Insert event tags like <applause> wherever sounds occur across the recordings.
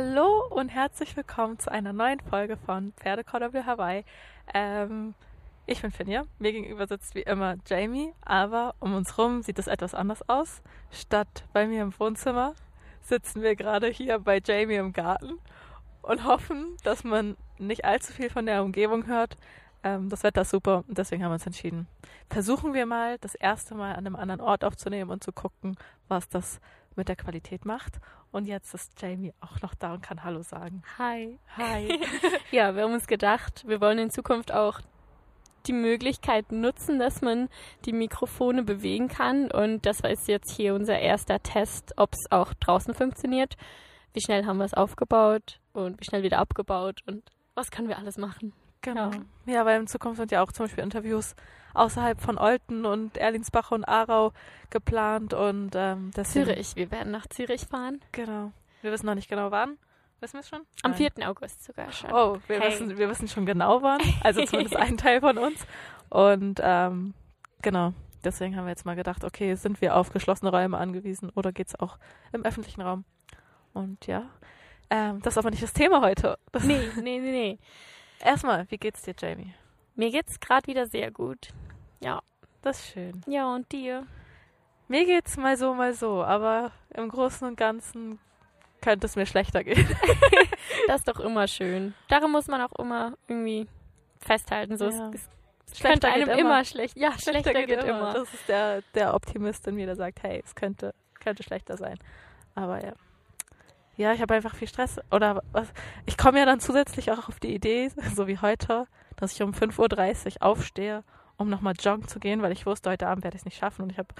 Hallo und herzlich willkommen zu einer neuen Folge von Pferdekordobel Hawaii. Ähm, ich bin Finja, mir gegenüber sitzt wie immer Jamie, aber um uns rum sieht es etwas anders aus. Statt bei mir im Wohnzimmer sitzen wir gerade hier bei Jamie im Garten und hoffen, dass man nicht allzu viel von der Umgebung hört. Ähm, das Wetter ist super und deswegen haben wir uns entschieden. Versuchen wir mal, das erste Mal an einem anderen Ort aufzunehmen und zu gucken, was das mit der Qualität macht. Und jetzt ist Jamie auch noch da und kann Hallo sagen. Hi. Hi. <laughs> Ja, wir haben uns gedacht, wir wollen in Zukunft auch die Möglichkeit nutzen, dass man die Mikrofone bewegen kann. Und das war jetzt hier unser erster Test, ob es auch draußen funktioniert. Wie schnell haben wir es aufgebaut und wie schnell wieder abgebaut und was können wir alles machen. Genau. Ja, weil in Zukunft sind ja auch zum Beispiel Interviews außerhalb von Olten und Erlinsbach und Aarau geplant und ähm, deswegen, Zürich, wir werden nach Zürich fahren. Genau. Wir wissen noch nicht genau wann. Wissen wir es schon? Am Nein. 4. August sogar schon. Oh, wir, Hey. wissen, wir wissen schon genau wann. Also <laughs> zumindest ein Teil von uns. Und ähm, genau, deswegen haben wir jetzt mal gedacht, okay, sind wir auf geschlossene Räume angewiesen oder geht's auch im öffentlichen Raum? Und ja, ähm, das ist aber nicht das Thema heute. Das Nee, nee, nee, nee. Erstmal, wie geht's dir, Jamie? Mir geht's gerade wieder sehr gut. Ja. Das ist schön. Ja, und dir? Mir geht's mal so, mal so, aber im Großen und Ganzen könnte es mir schlechter gehen. <laughs> <laughs> Das ist doch immer schön. Daran muss man auch immer irgendwie festhalten. So, Ja. es, es könnte einem immer. schlecht. Ja, schlechter, geht, immer. Das ist der, der Optimist in mir, der sagt, hey, es könnte, könnte schlechter sein. Aber ja. Ja, ich habe einfach viel Stress. Oder was? Ich komme ja dann zusätzlich auch auf die Idee, <laughs> so wie heute, dass ich um 5.30 Uhr aufstehe, um nochmal joggen zu gehen, weil ich wusste, heute Abend werde ich es nicht schaffen und ich habe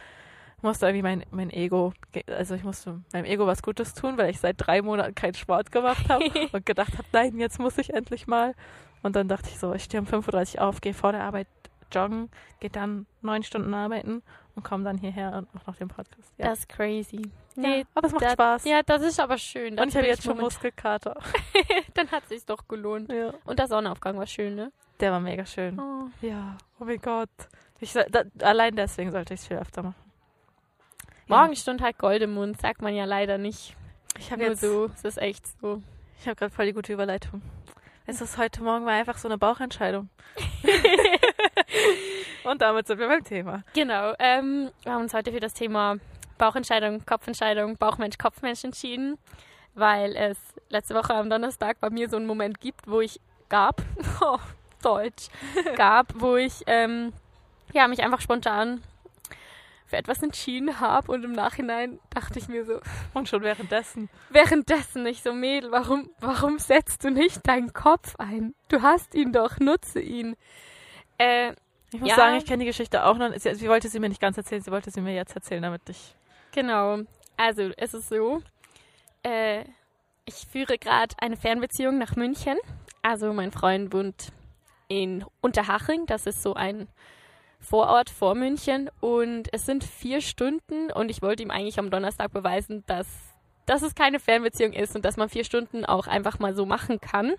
musste irgendwie mein, mein Ego, also ich musste meinem Ego was Gutes tun, weil ich seit drei Monaten keinen Sport gemacht habe <laughs> und gedacht habe, nein, jetzt muss ich endlich mal. Und dann dachte ich so, ich stehe um 5.30 Uhr auf, gehe vor der Arbeit joggen, gehe dann neun Stunden arbeiten und komme dann hierher und auch noch den Podcast. Ja. Das ist crazy. Nee, aber es macht da- Spaß. Ja, das ist aber schön. Das und ich habe jetzt schon Muskelkater. <laughs> Dann hat sich's doch gelohnt. Ja. Und der Sonnenaufgang war schön, ne? Der war mega schön. Oh. Ja, oh mein Gott. Ich, da, allein deswegen sollte ich es viel öfter machen. Morgen stund halt Gold im Mund, sagt man ja leider nicht. Ich habe Nur jetzt so, es ist echt so. Ich habe gerade voll die gute Überleitung. Es ist heute Morgen war einfach so eine Bauchentscheidung. <laughs> Und damit sind wir beim Thema. Genau, ähm, wir haben uns heute für das Thema Bauchentscheidung, Kopfentscheidung, Bauchmensch, Kopfmensch entschieden, weil es letzte Woche am Donnerstag bei mir so einen Moment gibt, wo ich gab, <laughs> oh, Deutsch, gab, wo ich ähm, ja, mich einfach spontan für etwas entschieden habe und im Nachhinein dachte ich mir so, Und schon währenddessen. währenddessen nicht so, Mädel, warum, warum setzt du nicht deinen Kopf ein? Du hast ihn doch, nutze ihn. Äh, Ich muss Ja. sagen, ich kenne die Geschichte auch noch. Sie, sie wollte sie mir nicht ganz erzählen, sie wollte sie mir jetzt erzählen, damit ich. Genau. Also es ist so, äh, ich führe gerade eine Fernbeziehung nach München. Also mein Freund wohnt in Unterhaching, das ist so ein Vorort vor München. Und es sind vier Stunden und ich wollte ihm eigentlich am Donnerstag beweisen, dass, dass es keine Fernbeziehung ist und dass man vier Stunden auch einfach mal so machen kann.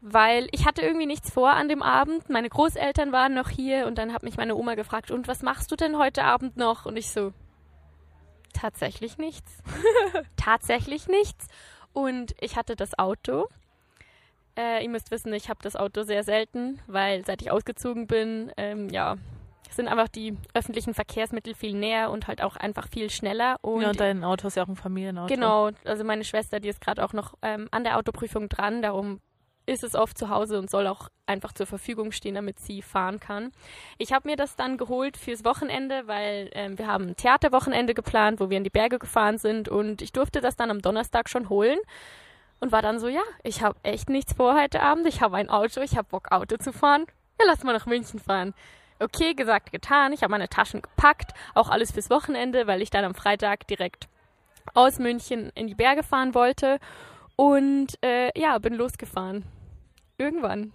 Weil ich hatte irgendwie nichts vor an dem Abend. Meine Großeltern waren noch hier und dann hat mich meine Oma gefragt, und was machst du denn heute Abend noch? Und ich so, tatsächlich nichts. <laughs> tatsächlich nichts. Und ich hatte das Auto. Äh, ihr müsst wissen, ich habe das Auto sehr selten, weil seit ich ausgezogen bin, ähm, ja, sind einfach die öffentlichen Verkehrsmittel viel näher und halt auch einfach viel schneller. Und, ja, und dein Auto ist ja auch ein Familienauto. genau, also meine Schwester, die ist gerade auch noch ähm, an der Autoprüfung dran, darum ist es oft zu Hause und soll auch einfach zur Verfügung stehen, damit sie fahren kann. Ich habe mir das dann geholt fürs Wochenende, weil ähm, wir haben ein Theaterwochenende geplant, wo wir in die Berge gefahren sind und ich durfte das dann am Donnerstag schon holen und war dann so, ja, ich habe echt nichts vor heute Abend, ich habe ein Auto, ich habe Bock Auto zu fahren. Ja, lass mal nach München fahren. Okay, gesagt, getan. Ich habe meine Taschen gepackt, auch alles fürs Wochenende, weil ich dann am Freitag direkt aus München in die Berge fahren wollte und äh, ja, bin losgefahren. Irgendwann.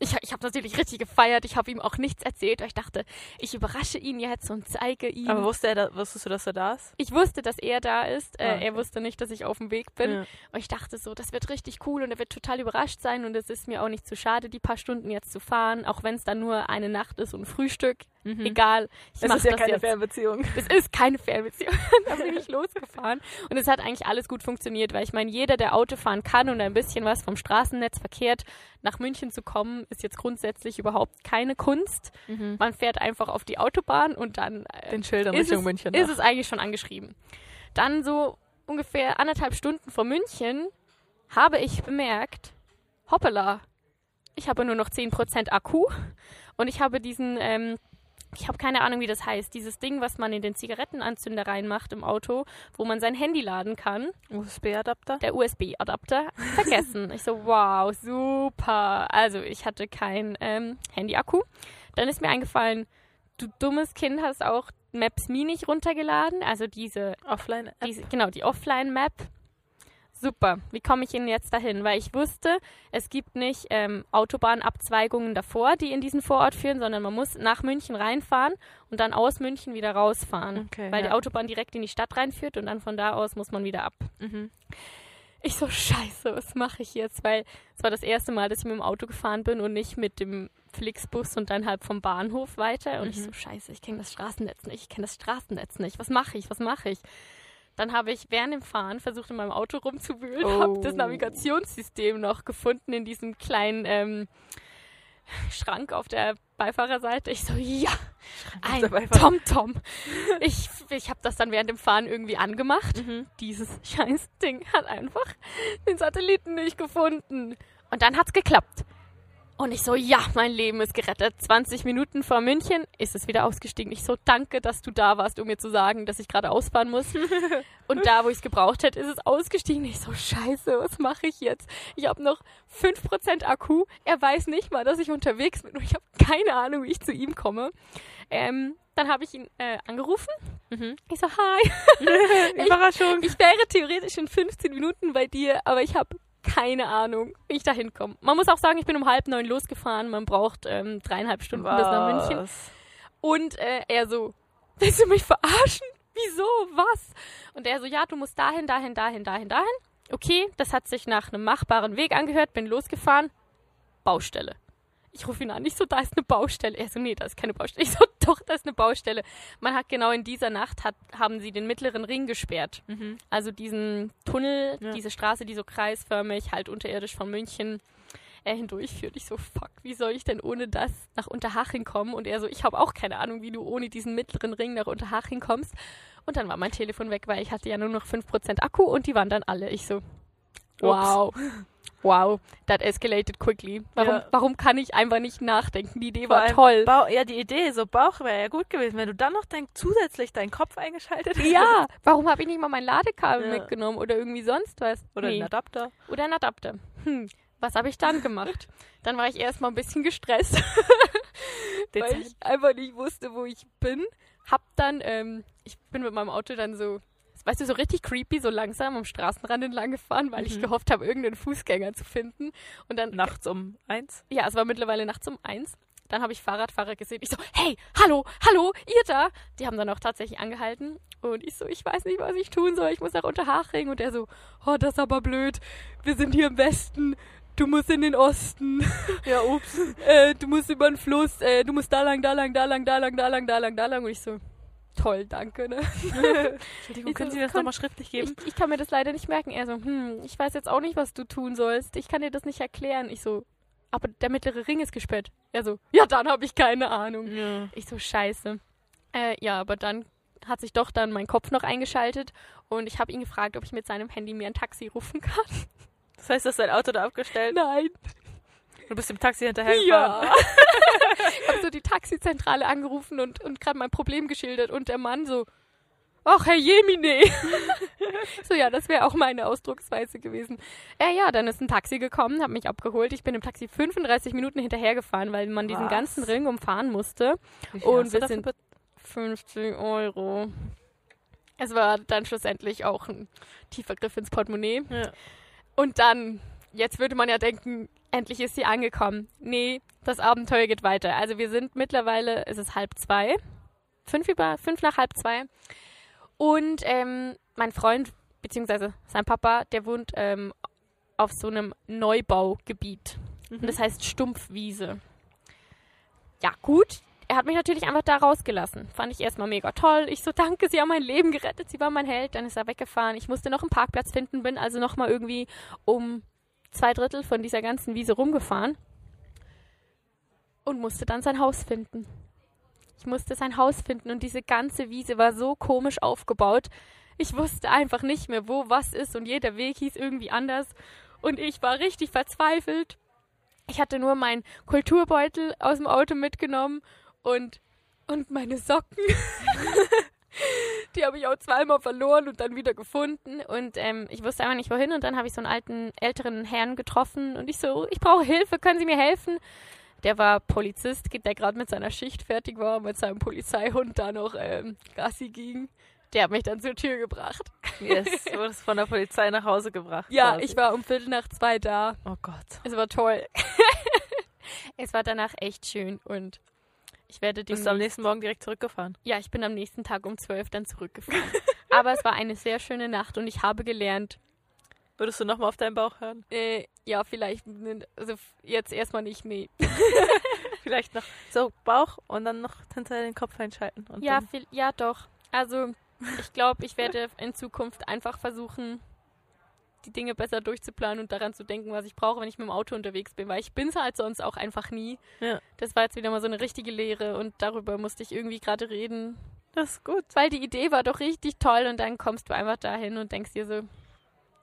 Ich, ich habe natürlich richtig gefeiert. Ich habe ihm auch nichts erzählt, ich dachte, ich überrasche ihn jetzt und zeige ihm. Aber wusste er, da, wusstest du, dass er da ist? ich wusste, dass er da ist. Äh, Ah, okay. Er wusste nicht, dass ich auf dem Weg bin. Ja. Und ich dachte so, das wird richtig cool und er wird total überrascht sein und es ist mir auch nicht zu schade, die paar Stunden jetzt zu fahren, auch wenn es dann nur eine Nacht ist und Frühstück. Mhm. Egal. Ich mach ist ja das keine jetzt. Fernbeziehung. Es ist keine Fernbeziehung. <laughs> da bin ich losgefahren. Und es hat eigentlich alles gut funktioniert, weil ich meine, jeder, der Auto fahren kann und ein bisschen was vom Straßennetz verkehrt, nach München zu kommen, ist jetzt grundsätzlich überhaupt keine Kunst. Man fährt einfach auf die Autobahn und dann äh, Den Schildern ist, Richtung es, München. ist nach. es eigentlich schon angeschrieben. Dann so ungefähr anderthalb Stunden vor München habe ich bemerkt, hoppala, ich habe nur noch 10% Akku und ich habe diesen, ähm, ich habe keine Ahnung, wie das heißt, dieses Ding, was man in den Zigarettenanzünder reinmacht im Auto, wo man sein Handy laden kann, USB-Adapter. der USB-Adapter, vergessen. ich so, wow, super. Also ich hatte kein ähm, Handy-Akku. Dann ist mir eingefallen, du dummes Kind hast auch Maps nicht runtergeladen, also diese Offline. -App. diese, genau, die Offline-Map. Super. Wie komme ich Ihnen jetzt dahin? Weil ich wusste, es gibt nicht ähm, Autobahnabzweigungen davor, die in diesen Vorort führen, sondern man muss nach München reinfahren und dann aus München wieder rausfahren. Okay, weil ja. die Autobahn direkt in die Stadt reinführt und dann von da aus muss man wieder ab. Mhm. Ich so, scheiße, was mache ich jetzt? Weil es war das erste Mal, dass ich mit dem Auto gefahren bin und nicht mit dem Flixbus und dann halt vom Bahnhof weiter. Und ich so, scheiße, ich kenne das Straßennetz nicht, ich kenne das Straßennetz nicht. Was mache ich, was mache ich? Dann habe ich während dem Fahren versucht, in meinem Auto rumzuwühlen, Oh. habe das Navigationssystem noch gefunden in diesem kleinen ähm, Schrank auf der Beifahrerseite. Ich so, ja, ein TomTom. Ich, ich habe das dann während dem Fahren irgendwie angemacht Mhm. dieses scheiß Ding hat einfach den Satelliten nicht gefunden. Und dann hat's geklappt. Und ich so, ja, mein Leben ist gerettet. 20 Minuten vor München ist es wieder ausgestiegen. Ich so, danke, dass du da warst, um mir zu sagen, dass ich gerade ausfahren muss. <laughs> Und da, wo ich es gebraucht hätte, ist es ausgestiegen. Ich so, scheiße, was mache ich jetzt? Ich habe noch 5% Akku. Er weiß nicht mal, dass ich unterwegs bin. Und ich habe keine Ahnung, wie ich zu ihm komme. Ähm, dann habe ich ihn äh, angerufen. Mhm. Ich so, hi. <laughs> <laughs> Überraschung. Ich wäre theoretisch in 15 Minuten bei dir, aber ich habe keine Ahnung, wie ich da hinkomme. Man muss auch sagen, ich bin um halb neun losgefahren. Man braucht ähm, dreieinhalb Stunden bis nach München. Was? Und äh, er so, willst du mich verarschen? Wieso? Was? Und er so, ja, du musst dahin, dahin, dahin, dahin, dahin. Okay, das hat sich nach einem machbaren Weg angehört, bin losgefahren. Baustelle. Ich rufe ihn an, ich so, da ist eine Baustelle. Er so, nee, da ist keine Baustelle. Ich so, <laughs> doch, da ist eine Baustelle. Man hat genau in dieser Nacht, hat, haben sie den mittleren Ring gesperrt. Mhm. Also diesen Tunnel, Ja. diese Straße, die so kreisförmig, halt unterirdisch von München äh, hindurchführt. Ich so, fuck, wie soll ich denn ohne das nach Unterhaching kommen? Und er so, ich habe auch keine Ahnung, wie du ohne diesen mittleren Ring nach Unterhaching kommst. Und dann war mein Telefon weg, weil ich hatte ja nur noch 5% Akku und die waren dann alle. Ich so, wow. Wow, that escalated quickly. Warum, Ja. warum kann ich einfach nicht nachdenken? Die Idee Vor war toll. Bauch, ja, die Idee, so Bauch wäre ja gut gewesen, wenn du dann noch dein, zusätzlich deinen Kopf eingeschaltet hättest. Ja, warum habe ich nicht mal mein Ladekabel Ja. mitgenommen oder irgendwie sonst was? Oder Nee. einen Adapter. Oder ein Adapter. Hm, was habe ich dann gemacht? Dann war ich erstmal ein bisschen gestresst, <laughs> weil ich einfach nicht wusste, wo ich bin. Hab dann, ähm, ich bin mit meinem Auto dann so, weißt du, so richtig creepy, so langsam am Straßenrand entlang gefahren, weil ich Mhm. gehofft habe, irgendeinen Fußgänger zu finden. Und dann, Nachts um eins. ja, es war mittlerweile nachts um eins. Dann habe ich Fahrradfahrer gesehen. Ich so, hey, hallo, hallo, ihr da? Die haben dann auch tatsächlich angehalten. Und ich so, ich weiß nicht, was ich tun soll. Ich muss nach Unterhaching. Und er so, oh, das ist aber blöd. Wir sind hier im Westen. Du musst in den Osten. <laughs> Ja, ups. äh, du musst über den Fluss. Äh, du musst da lang, da lang, da lang, da lang, da lang, da lang, da lang. Und ich so, toll, danke, ne? <laughs> Entschuldigung, Ich können so, Sie das nochmal schriftlich geben? Ich, ich kann mir das leider nicht merken. Er so, hm, ich weiß jetzt auch nicht, was du tun sollst. Ich kann dir das nicht erklären. Ich so, aber der mittlere Ring ist gesperrt. Er so, ja, dann habe ich keine Ahnung. Ja. Ich so, scheiße. Äh, ja, aber dann hat sich doch dann mein Kopf noch eingeschaltet und ich habe ihn gefragt, ob ich mit seinem Handy mir ein Taxi rufen kann. Das heißt, du hast dein Auto da abgestellt Nein. Du bist dem Taxi hinterhergefahren. Ja. <laughs> ich habe so die Taxizentrale angerufen und, und gerade mein Problem geschildert und der Mann so, ach, Herr Jemine. <laughs> so, ja, das wäre auch meine Ausdrucksweise gewesen. Äh, ja, dann ist ein Taxi gekommen, hat mich abgeholt. Ich bin im Taxi 35 Minuten hinterhergefahren, weil man diesen Was? ganzen Ring umfahren musste. Und wir sind be- 50 Euro. Es war dann schlussendlich auch ein tiefer Griff ins Portemonnaie. Ja. Und dann, jetzt würde man ja denken, endlich ist sie angekommen. Nee, das Abenteuer geht weiter. Also wir sind mittlerweile, es ist halb zwei. Fünf über, fünf nach halb zwei. Und ähm, mein Freund, beziehungsweise sein Papa, der wohnt ähm, auf so einem Neubaugebiet. Und das heißt Stumpfwiese. Ja, gut. er hat mich natürlich einfach da rausgelassen. Fand ich erstmal mega toll. Ich so, danke, Sie haben mein Leben gerettet, Sie waren mein Held. Dann ist er weggefahren. Ich musste noch einen Parkplatz finden, bin also nochmal irgendwie um zwei Drittel von dieser ganzen Wiese rumgefahren und musste dann sein Haus finden. Ich musste sein Haus finden und diese ganze Wiese war so komisch aufgebaut. Ich wusste einfach nicht mehr, wo was ist und jeder Weg hieß irgendwie anders. Und ich war richtig verzweifelt. Ich hatte nur meinen Kulturbeutel aus dem Auto mitgenommen und, und meine Socken. <laughs> Die habe ich auch zweimal verloren und dann wieder gefunden. Und ähm, ich wusste einfach nicht wohin. Und dann habe ich so einen alten, älteren Herrn getroffen. Und ich so, ich brauche Hilfe, können Sie mir helfen? Der war Polizist, der gerade mit seiner Schicht fertig war, mit seinem Polizeihund da noch ähm, Gassi ging. Der hat mich dann zur Tür gebracht. Yes, <laughs> du wurdest von der Polizei nach Hause gebracht. Ja, quasi. ich war um Viertel nach zwei da. Oh Gott. Es war toll. <laughs> es war danach echt schön und ich werde Bist du am nächsten Morgen direkt zurückgefahren? Ja, ich bin am nächsten Tag um zwölf dann zurückgefahren. <laughs> Aber es war eine sehr schöne Nacht und ich habe gelernt. Würdest du nochmal auf deinen Bauch hören? Äh, ja, vielleicht. Also jetzt erstmal nicht, nee. <laughs> vielleicht noch so Bauch und dann noch hinter den Kopf einschalten. ja, viel, ja, doch. Also ich glaube, ich werde in Zukunft einfach versuchen, die Dinge besser durchzuplanen und daran zu denken, was ich brauche, wenn ich mit dem Auto unterwegs bin, weil ich bin es halt sonst auch einfach nie. Ja. Das war jetzt wieder mal so eine richtige Lehre und darüber musste ich irgendwie gerade reden. Das ist gut. Weil die Idee war doch richtig toll und dann kommst du einfach dahin und denkst dir so,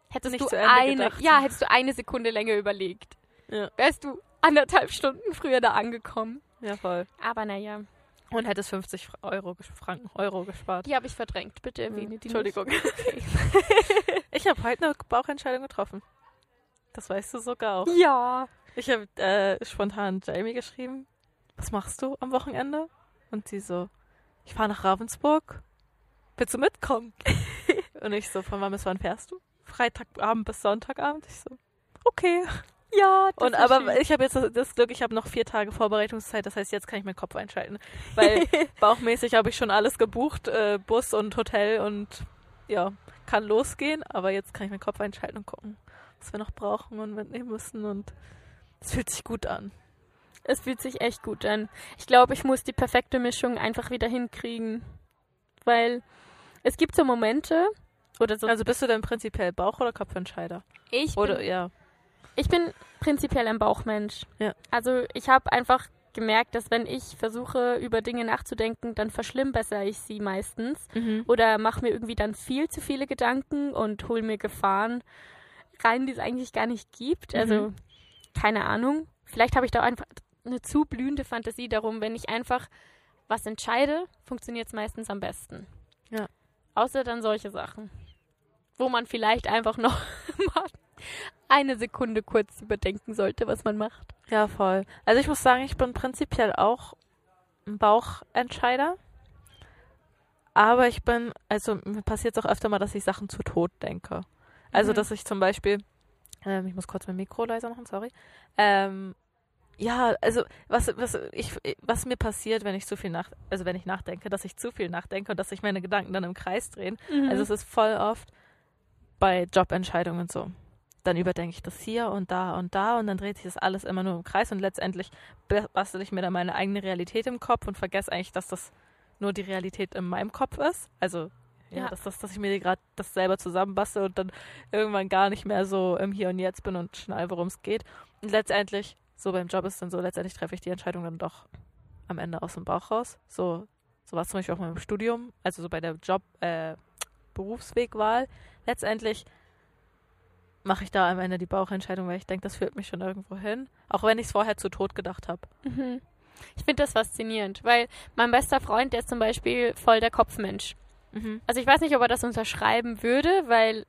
hättest Nicht du eine, gedacht. ja, hättest du eine Sekunde länger überlegt, Ja. wärst du anderthalb Stunden früher da angekommen. Ja, voll. Aber naja, Und hättest 50 Euro, Franken, Euro gespart. die habe ich verdrängt. Bitte erwähne die Entschuldigung. <laughs> Okay. <laughs> Ich habe heute eine Bauchentscheidung getroffen. Das weißt du sogar auch. Ja. Ich habe äh, spontan Jamie geschrieben, was machst du am Wochenende? Und sie so, ich fahre nach Ravensburg. Willst du mitkommen? <laughs> Und ich so, von wann bis wann fährst du? Freitagabend bis Sonntagabend. Ich so, okay. Ja, das Und aber schön. ich habe jetzt das, Glück, ich habe noch vier Tage Vorbereitungszeit. Das heißt, jetzt kann ich meinen Kopf einschalten. Weil <laughs> bauchmäßig habe ich schon alles gebucht, äh, Bus und Hotel und ja, kann losgehen. Aber jetzt kann ich meinen Kopf einschalten und gucken, was wir noch brauchen und mitnehmen müssen. Und es fühlt sich gut an. Es fühlt sich echt gut an. Ich glaube, ich muss die perfekte Mischung einfach wieder hinkriegen. Weil es gibt so Momente, oder so. Also bist du denn prinzipiell Bauch- oder Kopfentscheider? ich, Oder ja. Ich bin prinzipiell ein Bauchmensch. Ja. Also ich habe einfach gemerkt, dass wenn ich versuche, über Dinge nachzudenken, dann verschlimmbessere ich sie meistens. Mhm. Oder mache mir irgendwie dann viel zu viele Gedanken und hole mir Gefahren rein, die es eigentlich gar nicht gibt. Also, Mhm. keine Ahnung. Vielleicht habe ich da einfach eine zu blühende Fantasie darum. Wenn ich einfach was entscheide, funktioniert es meistens am besten. Ja. Außer dann solche Sachen, wo man vielleicht einfach noch <laughs> mal eine Sekunde kurz überdenken sollte, was man macht. Ja, voll. Also ich muss sagen, ich bin prinzipiell auch ein Bauchentscheider. Aber ich bin, also mir passiert es auch öfter mal, dass ich Sachen zu tot denke. Also, Mhm. dass ich zum Beispiel, ähm, ich muss kurz mein Mikro leiser machen, sorry. Ähm, ja, also was, was, ich, was mir passiert, wenn ich zu viel nach, also wenn ich nachdenke, dass ich zu viel nachdenke und dass sich meine Gedanken dann im Kreis drehen. Also es ist voll oft bei Jobentscheidungen so. Dann überdenke ich das hier und da und da und dann dreht sich das alles immer nur im Kreis und letztendlich bastel ich mir dann meine eigene Realität im Kopf und vergesse eigentlich, dass das nur die Realität in meinem Kopf ist. Also ja, Ja. Dass, das, dass ich mir gerade das selber zusammenbastel und dann irgendwann gar nicht mehr so im Hier und Jetzt bin und schnall, worum es geht. Und letztendlich, so beim Job ist dann so, letztendlich treffe ich die Entscheidung dann doch am Ende aus dem Bauch raus. So, so war es zum Beispiel auch beim Studium, also so bei der Job, äh, Berufswegwahl. Letztendlich mache ich da am Ende die Bauchentscheidung, weil ich denke, das führt mich schon irgendwo hin. Auch wenn ich es vorher zu tot gedacht habe. Mhm. Ich finde das faszinierend, weil mein bester Freund, der ist zum Beispiel voll der Kopfmensch. Mhm. Also ich weiß nicht, ob er das unterschreiben würde, weil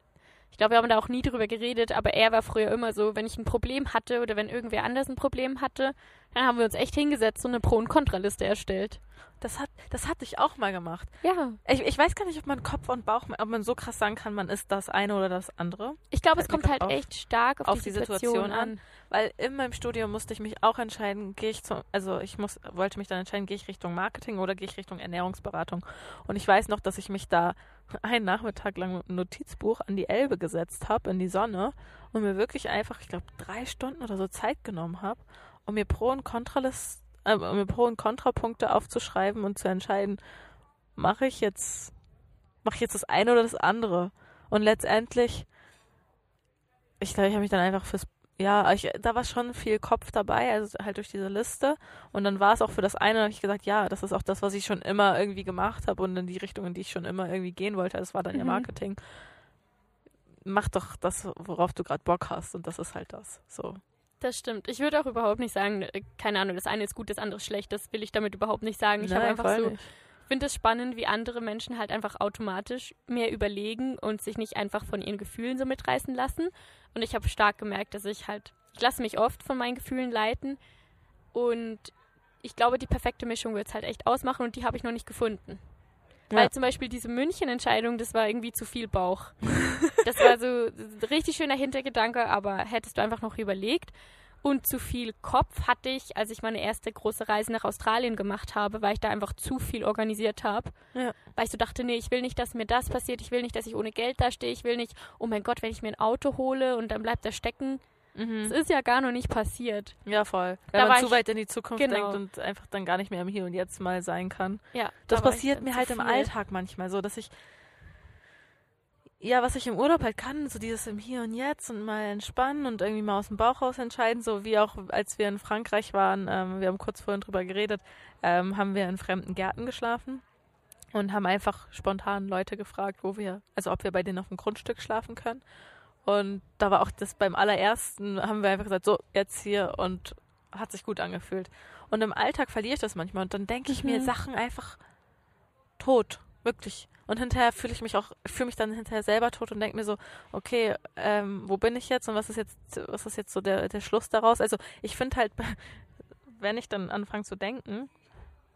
ich glaube, wir haben da auch nie drüber geredet, aber er war früher immer so, wenn ich ein Problem hatte oder wenn irgendwer anders ein Problem hatte, dann haben wir uns echt hingesetzt und eine Pro- und Kontraliste erstellt. Das, hat, das hatte ich auch mal gemacht. Ja. Ich, ich weiß gar nicht, ob man Kopf und Bauch, ob man so krass sagen kann, man ist das eine oder das andere. Ich glaube, es kommt halt auf- echt stark auf, auf die, Situation, Situation an. Weil in meinem Studium musste ich mich auch entscheiden, gehe ich zum, also ich muss, wollte mich dann entscheiden, gehe ich Richtung Marketing oder gehe ich Richtung Ernährungsberatung. Und ich weiß noch, dass ich mich da einen Nachmittag lang mit einem Notizbuch an die Elbe gesetzt habe, in die Sonne und mir wirklich einfach, ich glaube, drei Stunden oder so Zeit genommen habe und mir Pro- und Kontralisten äh, mir Pro- und Kontrapunkte aufzuschreiben und zu entscheiden, mache ich jetzt, mache ich jetzt das eine oder das andere. Und letztendlich, ich glaube, ich habe mich dann einfach fürs, ja, ich, da war schon viel Kopf dabei, also halt durch diese Liste. Und dann war es auch für das eine, da habe ich gesagt, ja, das ist auch das, was ich schon immer irgendwie gemacht habe und in die Richtung, in die ich schon immer irgendwie gehen wollte. Das war dann ja Mhm. Marketing. Mach doch das, worauf du gerade Bock hast. Und das ist halt das. So. Das stimmt. Ich würde auch überhaupt nicht sagen, äh, keine Ahnung, das eine ist gut, das andere ist schlecht. Das will ich damit überhaupt nicht sagen. Ich habe einfach so, nicht. Finde es spannend, wie andere Menschen halt einfach automatisch mehr überlegen und sich nicht einfach von ihren Gefühlen so mitreißen lassen. Und ich habe stark gemerkt, dass ich halt, ich lasse mich oft von meinen Gefühlen leiten und ich glaube, die perfekte Mischung wird es halt echt ausmachen und die habe ich noch nicht gefunden. Ja. Weil zum Beispiel diese München-Entscheidung, das war irgendwie zu viel Bauch. <laughs> Das war so ein richtig schöner Hintergedanke, aber hättest du einfach noch überlegt. Und zu viel Kopf hatte ich, als ich meine erste große Reise nach Australien gemacht habe, weil ich da einfach zu viel organisiert habe. Ja. Weil ich so dachte, nee, ich will nicht, dass mir das passiert, ich will nicht, dass ich ohne Geld dastehe, ich will nicht, oh mein Gott, wenn ich mir ein Auto hole und dann bleibt das stecken. Das Mhm. ist ja gar noch nicht passiert. Ja, voll. Da Wenn war man zu weit in die Zukunft genau. denkt und einfach dann gar nicht mehr im Hier und Jetzt mal sein kann. Ja, Das da passiert mir halt im. Alltag manchmal so, dass ich ja, was ich im Urlaub halt kann, so dieses im Hier und Jetzt und mal entspannen und irgendwie mal aus dem Bauch raus entscheiden, so wie auch als wir in Frankreich waren, ähm, wir haben kurz vorhin drüber geredet, ähm, haben wir in fremden Gärten geschlafen und haben einfach spontan Leute gefragt, wo wir, also ob wir bei denen auf dem Grundstück schlafen können. Und da war auch das beim allerersten, haben wir einfach gesagt, so, jetzt hier und hat sich gut angefühlt. Und im Alltag verliere ich das manchmal und dann denke ich mir Mhm. Sachen einfach tot, wirklich. Und hinterher fühle ich mich auch, fühle mich dann hinterher selber tot und denke mir so, okay, ähm, wo bin ich jetzt und was ist jetzt, was ist jetzt so der, der Schluss daraus? Also ich finde halt, <laughs> wenn ich dann anfange zu denken,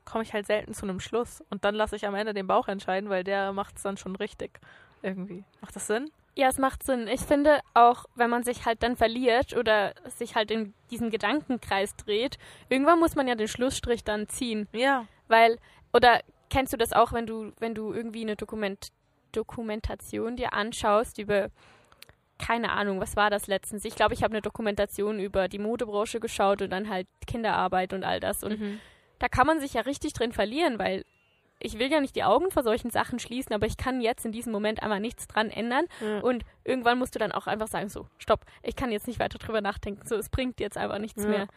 komme ich halt selten zu einem Schluss. Und dann lasse ich am Ende den Bauch entscheiden, weil der macht es dann schon richtig. Irgendwie. Macht das Sinn? Ja, es macht Sinn. Ich finde auch, wenn man sich halt dann verliert oder sich halt in diesem Gedankenkreis dreht, irgendwann muss man ja den Schlussstrich dann ziehen. Ja. Weil, oder kennst du das auch, wenn du, wenn du irgendwie eine Dokument, Dokumentation dir anschaust über, keine Ahnung, was war das letztens? Ich glaube, ich habe eine Dokumentation über die Modebranche geschaut und dann halt Kinderarbeit und all das. Und Mhm. da kann man sich ja richtig drin verlieren, weil ich will ja nicht die Augen vor solchen Sachen schließen, aber ich kann jetzt in diesem Moment einfach nichts dran ändern. Ja. Und irgendwann musst du dann auch einfach sagen, so, stopp, ich kann jetzt nicht weiter drüber nachdenken. So, es bringt jetzt einfach nichts Ja. mehr.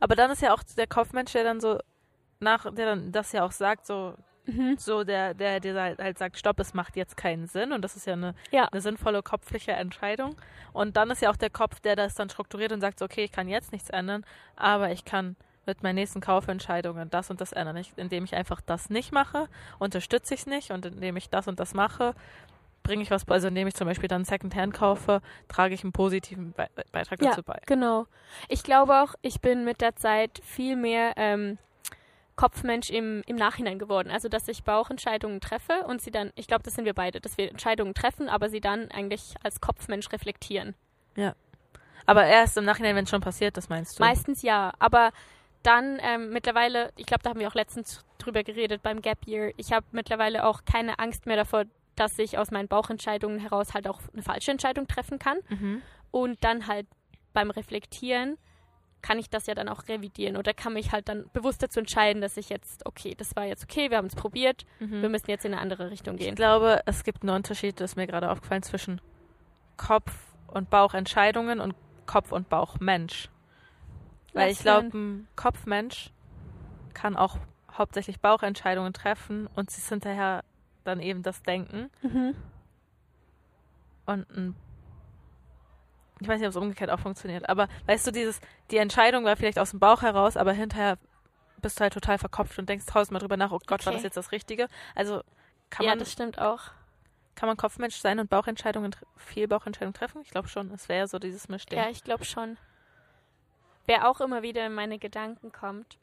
Aber dann ist ja auch der Kopfmensch, der dann so nach, der dann das ja auch sagt, so, Mhm. so der, der, der halt sagt, stopp, es macht jetzt keinen Sinn und das ist ja eine, Ja. eine sinnvolle kopfliche Entscheidung. Und dann ist ja auch der Kopf, der das dann strukturiert und sagt, so, okay, ich kann jetzt nichts ändern, aber ich kann mit meinen nächsten Kaufentscheidungen das und das ändern. Ich, indem ich einfach das nicht mache, unterstütze ich es nicht und indem ich das und das mache, bringe ich was, bei. also indem ich zum Beispiel dann Secondhand kaufe, trage ich einen positiven Be Beitrag Ja. dazu bei. Genau. Ich glaube auch, ich bin mit der Zeit viel mehr ähm, Kopfmensch im, im Nachhinein geworden. Also, dass ich Bauchentscheidungen treffe und sie dann, ich glaube, das sind wir beide, dass wir Entscheidungen treffen, aber sie dann eigentlich als Kopfmensch reflektieren. Aber erst im Nachhinein, wenn es schon passiert, das meinst du? Meistens ja, aber dann ähm, mittlerweile, ich glaube, da haben wir auch letztens drüber geredet beim Gap Year, ich habe mittlerweile auch keine Angst mehr davor, dass ich aus meinen Bauchentscheidungen heraus halt auch eine falsche Entscheidung treffen kann. Mhm. Und dann halt beim Reflektieren kann ich das ja dann auch revidieren oder kann mich halt dann bewusst dazu entscheiden, dass ich jetzt, okay, das war jetzt okay, wir haben es probiert, wir Mhm. müssen jetzt in eine andere Richtung Ich gehen. glaube, es gibt einen Unterschied, das ist mir gerade aufgefallen, zwischen Kopf- und Bauchentscheidungen und Kopf- und Bauchmensch. Weil Was ich glaube, ein Kopfmensch kann auch hauptsächlich Bauchentscheidungen treffen und sie ist hinterher dann eben das Denken. Mhm. Und ein ich weiß nicht, ob es umgekehrt auch funktioniert, aber weißt du, dieses, die Entscheidung war vielleicht aus dem Bauch heraus, aber hinterher bist du halt total verkopft und denkst tausendmal drüber nach, oh Gott, war Okay. das jetzt das Richtige? Also kann ja, man das stimmt auch. Kann man Kopfmensch sein und Bauchentscheidungen, viel Bauchentscheidungen treffen? Ich glaube schon. Es wäre ja so dieses Mischding. Ja, ich glaube schon. Wer auch immer wieder in meine Gedanken kommt,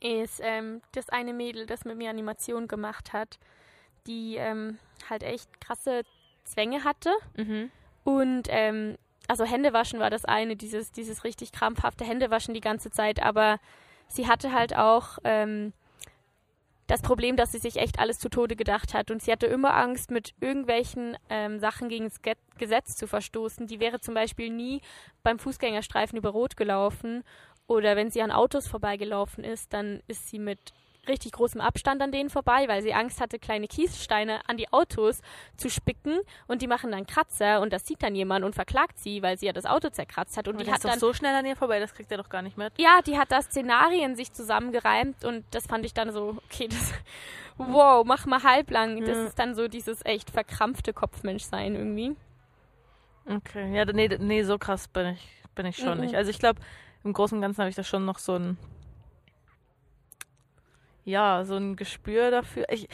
ist ähm, das eine Mädel, das mit mir Animation gemacht hat, die ähm, halt echt krasse Zwänge hatte. Mhm. Und ähm, also Händewaschen war das eine, dieses, dieses richtig krampfhafte Händewaschen die ganze Zeit, aber sie hatte halt auch ähm, das Problem, dass sie sich echt alles zu Tode gedacht hat. Und sie hatte immer Angst, mit irgendwelchen ähm, Sachen gegen das Ge Gesetz zu verstoßen. Die wäre zum Beispiel nie beim Fußgängerstreifen über Rot gelaufen Oder wenn sie an Autos vorbeigelaufen ist, dann ist sie mit richtig großem Abstand an denen vorbei, weil sie Angst hatte, kleine Kiessteine an die Autos zu spicken und die machen dann Kratzer und das sieht dann jemand und verklagt sie, weil sie ja das Auto zerkratzt hat und Und die hat dann so schnell an ihr vorbei, das kriegt er doch gar nicht mit. ja, die hat da Szenarien sich zusammengereimt und das fand ich dann so, okay, das, wow, mach mal halblang. Das Ja. ist dann so dieses echt verkrampfte Kopfmenschsein irgendwie. Okay, ja, nee, nee, so krass bin ich, bin ich schon Mhm. nicht. Also ich glaube, im Großen und Ganzen habe ich da schon noch so ein, ja, so ein Gespür dafür. Ich,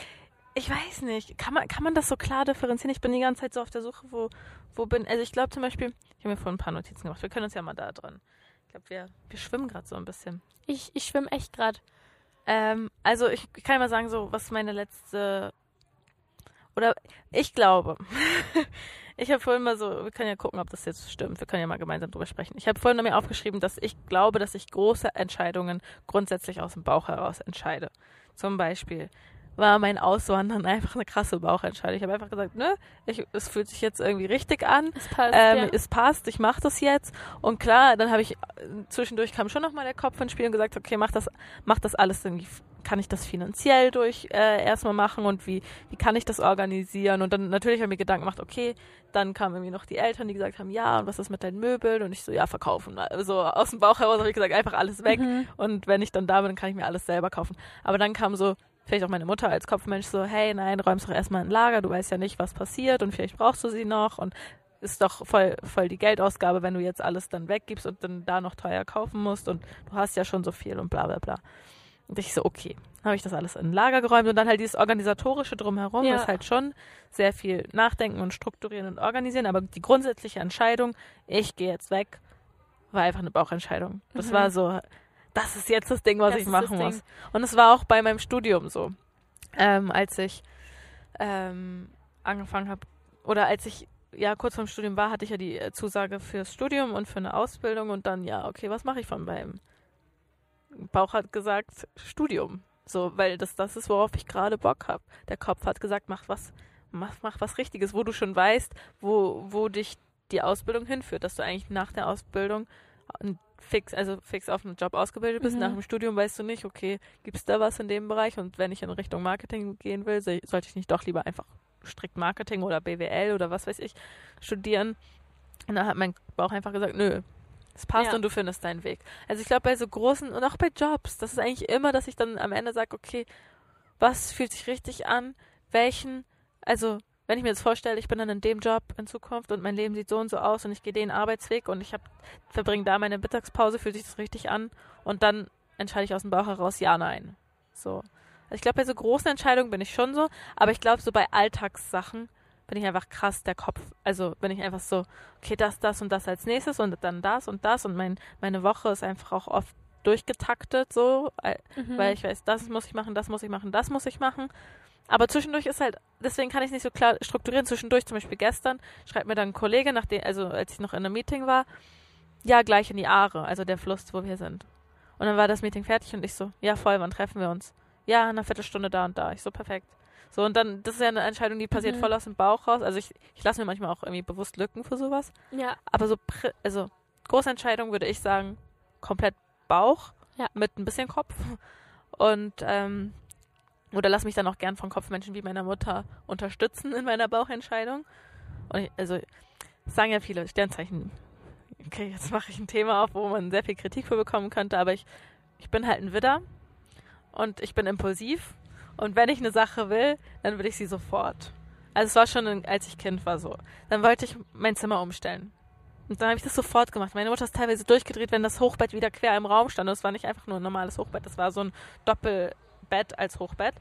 ich weiß nicht, kann man, kann man das so klar differenzieren? Ich bin die ganze Zeit so auf der Suche, wo, wo bin, also ich glaube zum Beispiel, ich habe mir vorhin ein paar Notizen gemacht, wir können uns ja mal da dran. Ich glaube, wir, wir schwimmen gerade so ein bisschen. Ich, ich schwimme echt gerade. Ähm, also ich kann ja mal sagen, so was meine letzte oder ich glaube, <laughs> ich habe vorhin mal so, wir können ja gucken, ob das jetzt stimmt. Wir können ja mal gemeinsam drüber sprechen. Ich habe vorhin mir aufgeschrieben, dass ich glaube, dass ich große Entscheidungen grundsätzlich aus dem Bauch heraus entscheide. Zum Beispiel war mein Auswandern <laughs> einfach eine krasse Bauchentscheidung. Ich habe einfach gesagt, ne, ich, es fühlt sich jetzt irgendwie richtig an. Es passt. Ähm, ja. Es passt, ich mache das jetzt. Und klar, dann habe ich, äh, zwischendurch kam schon nochmal der Kopf ins Spiel und gesagt, okay, mach das, mach das alles irgendwie, kann ich das finanziell durch äh, erstmal machen und wie, wie kann ich das organisieren? Und dann natürlich habe ich mir Gedanken gemacht, okay, dann kamen irgendwie noch die Eltern, die gesagt haben, ja, und was ist mit deinen Möbeln? Und ich so, ja, verkaufen. Also aus dem Bauch heraus habe ich gesagt, einfach alles weg. Mhm. Und wenn ich dann da bin, dann kann ich mir alles selber kaufen. Aber dann kam so, vielleicht auch meine Mutter als Kopfmensch so, hey, nein, räumst doch erstmal ein Lager, du weißt ja nicht, was passiert und vielleicht brauchst du sie noch und ist doch voll, voll die Geldausgabe, wenn du jetzt alles dann weggibst und dann da noch teuer kaufen musst und du hast ja schon so viel und bla bla bla. Und ich so, okay, habe ich das alles in ein Lager geräumt und dann halt dieses organisatorische drumherum Ja. ist halt schon sehr viel nachdenken und strukturieren und organisieren, aber die grundsätzliche Entscheidung, ich gehe jetzt weg, war einfach eine Bauchentscheidung. Das Mhm. war so, das ist jetzt das Ding, was Das ich machen muss. Und es war auch bei meinem Studium so. Ähm, als ich ähm, angefangen habe, oder als ich ja kurz vorm Studium war, hatte ich ja die äh, Zusage fürs Studium und für eine Ausbildung und dann, ja, okay, was mache ich von beim Bauch hat gesagt, Studium. So, weil das, das ist, worauf ich gerade Bock habe. Der Kopf hat gesagt, mach was, mach, mach was Richtiges, wo du schon weißt, wo, wo dich die Ausbildung hinführt, dass du eigentlich nach der Ausbildung fix, also fix auf einen Job ausgebildet bist. Mhm. Nach dem Studium weißt du nicht, okay, gibt's da was in dem Bereich? Und wenn ich in Richtung Marketing gehen will, sollte ich nicht doch lieber einfach strikt Marketing oder BWL oder was weiß ich studieren. Und dann hat mein Bauch einfach gesagt, nö, es passt Ja. und du findest deinen Weg. Also ich glaube, bei so großen und auch bei Jobs, das ist eigentlich immer, dass ich dann am Ende sage, okay, was fühlt sich richtig an? Welchen, also wenn ich mir jetzt vorstelle, ich bin dann in dem Job in Zukunft und mein Leben sieht so und so aus und ich gehe den Arbeitsweg und ich hab, verbringe da meine Mittagspause, fühlt sich das richtig an und dann entscheide ich aus dem Bauch heraus ja, nein. So. Also ich glaube, bei so großen Entscheidungen bin ich schon so, aber ich glaube, so bei Alltagssachen bin ich einfach krass der Kopf. Also bin ich einfach so, okay, das, das und das als nächstes und dann das und das und mein, meine Woche ist einfach auch oft durchgetaktet so, äh, Mhm. weil ich weiß, das muss ich machen, das muss ich machen, das muss ich machen. Aber zwischendurch ist halt, deswegen kann ich nicht so klar strukturieren. Zwischendurch, zum Beispiel gestern, schreibt mir dann ein Kollege, nachdem, also als ich noch in einem Meeting war, ja, gleich in die Aare, also der Fluss, wo wir sind. Und dann war das Meeting fertig und ich so, ja, voll, wann treffen wir uns? Ja, in einer Viertelstunde da und da. Ich so, perfekt. So, und dann, das ist ja eine Entscheidung, die passiert Mhm. voll aus dem Bauch raus. Also ich, ich lasse mir manchmal auch irgendwie bewusst Lücken für sowas. ja, Aber so, also große Entscheidung würde ich sagen, komplett Bauch Ja. mit ein bisschen Kopf. Und ähm, oder lass mich dann auch gern von Kopfmenschen wie meiner Mutter unterstützen in meiner Bauchentscheidung. Und ich, also sagen ja viele Sternzeichen. Okay, jetzt mache ich ein Thema auf, wo man sehr viel Kritik für bekommen könnte, aber ich, ich bin halt ein Widder und ich bin impulsiv. Und wenn ich eine Sache will, dann will ich sie sofort. Also es war schon, als ich Kind war so. Dann wollte ich mein Zimmer umstellen. Und dann habe ich das sofort gemacht. Meine Mutter ist teilweise durchgedreht, wenn das Hochbett wieder quer im Raum stand. Und es war nicht einfach nur ein normales Hochbett, das war so ein Doppelbett als Hochbett.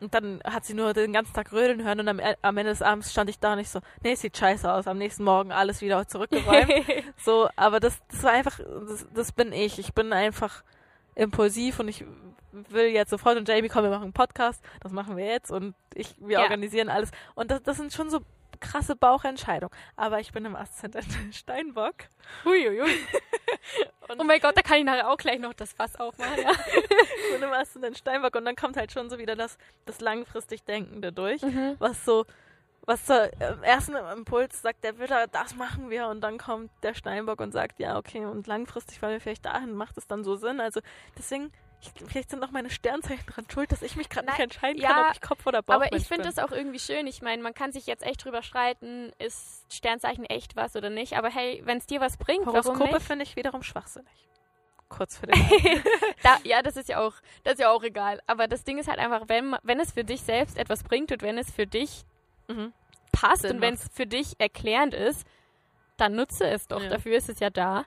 Und dann hat sie nur den ganzen Tag rödeln hören und am, am Ende des Abends stand ich da und ich so, nee, sieht scheiße aus. Am nächsten Morgen alles wieder zurückgeräumt. <laughs> so, aber das, das war einfach, das, das bin ich. Ich bin einfach impulsiv und ich will jetzt sofort und Jamie, komm, wir machen einen Podcast. Das machen wir jetzt und ich, wir Ja. organisieren alles. Und das, das sind schon so krasse Bauchentscheidungen. Aber ich bin im Aszendent <laughs> Steinbock. Huiuiui. <laughs> Und Oh mein Gott, da kann ich nachher auch gleich noch das Fass aufmachen. Ja. <laughs> ich bin im Aszendent Steinbock und dann kommt halt schon so wieder das, das langfristig Denkende durch. Mhm. was so, was zur, im ersten Impuls sagt der Widder, das machen wir und dann kommt der Steinbock und sagt, ja, okay, und langfristig, weil wir vielleicht dahin, macht es dann so Sinn. Also deswegen, ich, vielleicht sind auch meine Sternzeichen dran schuld, dass ich mich gerade nicht entscheiden ja, kann, ob ich Kopf oder Bauch Aber ich finde das auch irgendwie schön. Ich meine, man kann sich jetzt echt drüber streiten, ist Sternzeichen echt was oder nicht. Aber hey, wenn es dir was bringt, warum Horoskope nicht? finde ich wiederum schwachsinnig. Kurz für <laughs> den da, ja, das ist ja auch, das ist ja auch egal. Aber das Ding ist halt einfach, wenn, wenn es für dich selbst etwas bringt und wenn es für dich mhm. passt Sinn und wenn es für dich erklärend ist, dann nutze es doch. Ja. Dafür ist es ja da.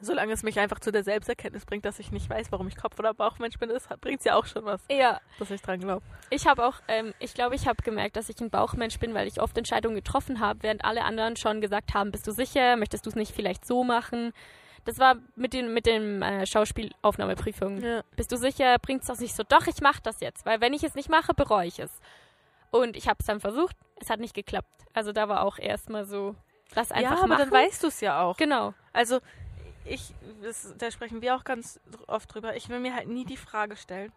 Solange es mich einfach zu der Selbsterkenntnis bringt, dass ich nicht weiß, warum ich Kopf- oder Bauchmensch bin, bringt es ja auch schon was, Ja. dass ich dran glaube. Ich habe auch, ähm, ich glaube, ich habe gemerkt, dass ich ein Bauchmensch bin, weil ich oft Entscheidungen getroffen habe, während alle anderen schon gesagt haben, bist du sicher, möchtest du es nicht vielleicht so machen? Das war mit den mit den äh, Schauspielaufnahmeprüfungen. Ja. Bist du sicher, bringt es das nicht so? Doch, ich mache das jetzt, weil wenn ich es nicht mache, bereue ich es. Und ich habe es dann versucht, es hat nicht geklappt. Also da war auch erstmal so, lass einfach ja, aber machen. dann weißt du es ja auch. genau. Also, ich, das, da sprechen wir auch ganz oft drüber. Ich will mir halt nie die Frage stellen,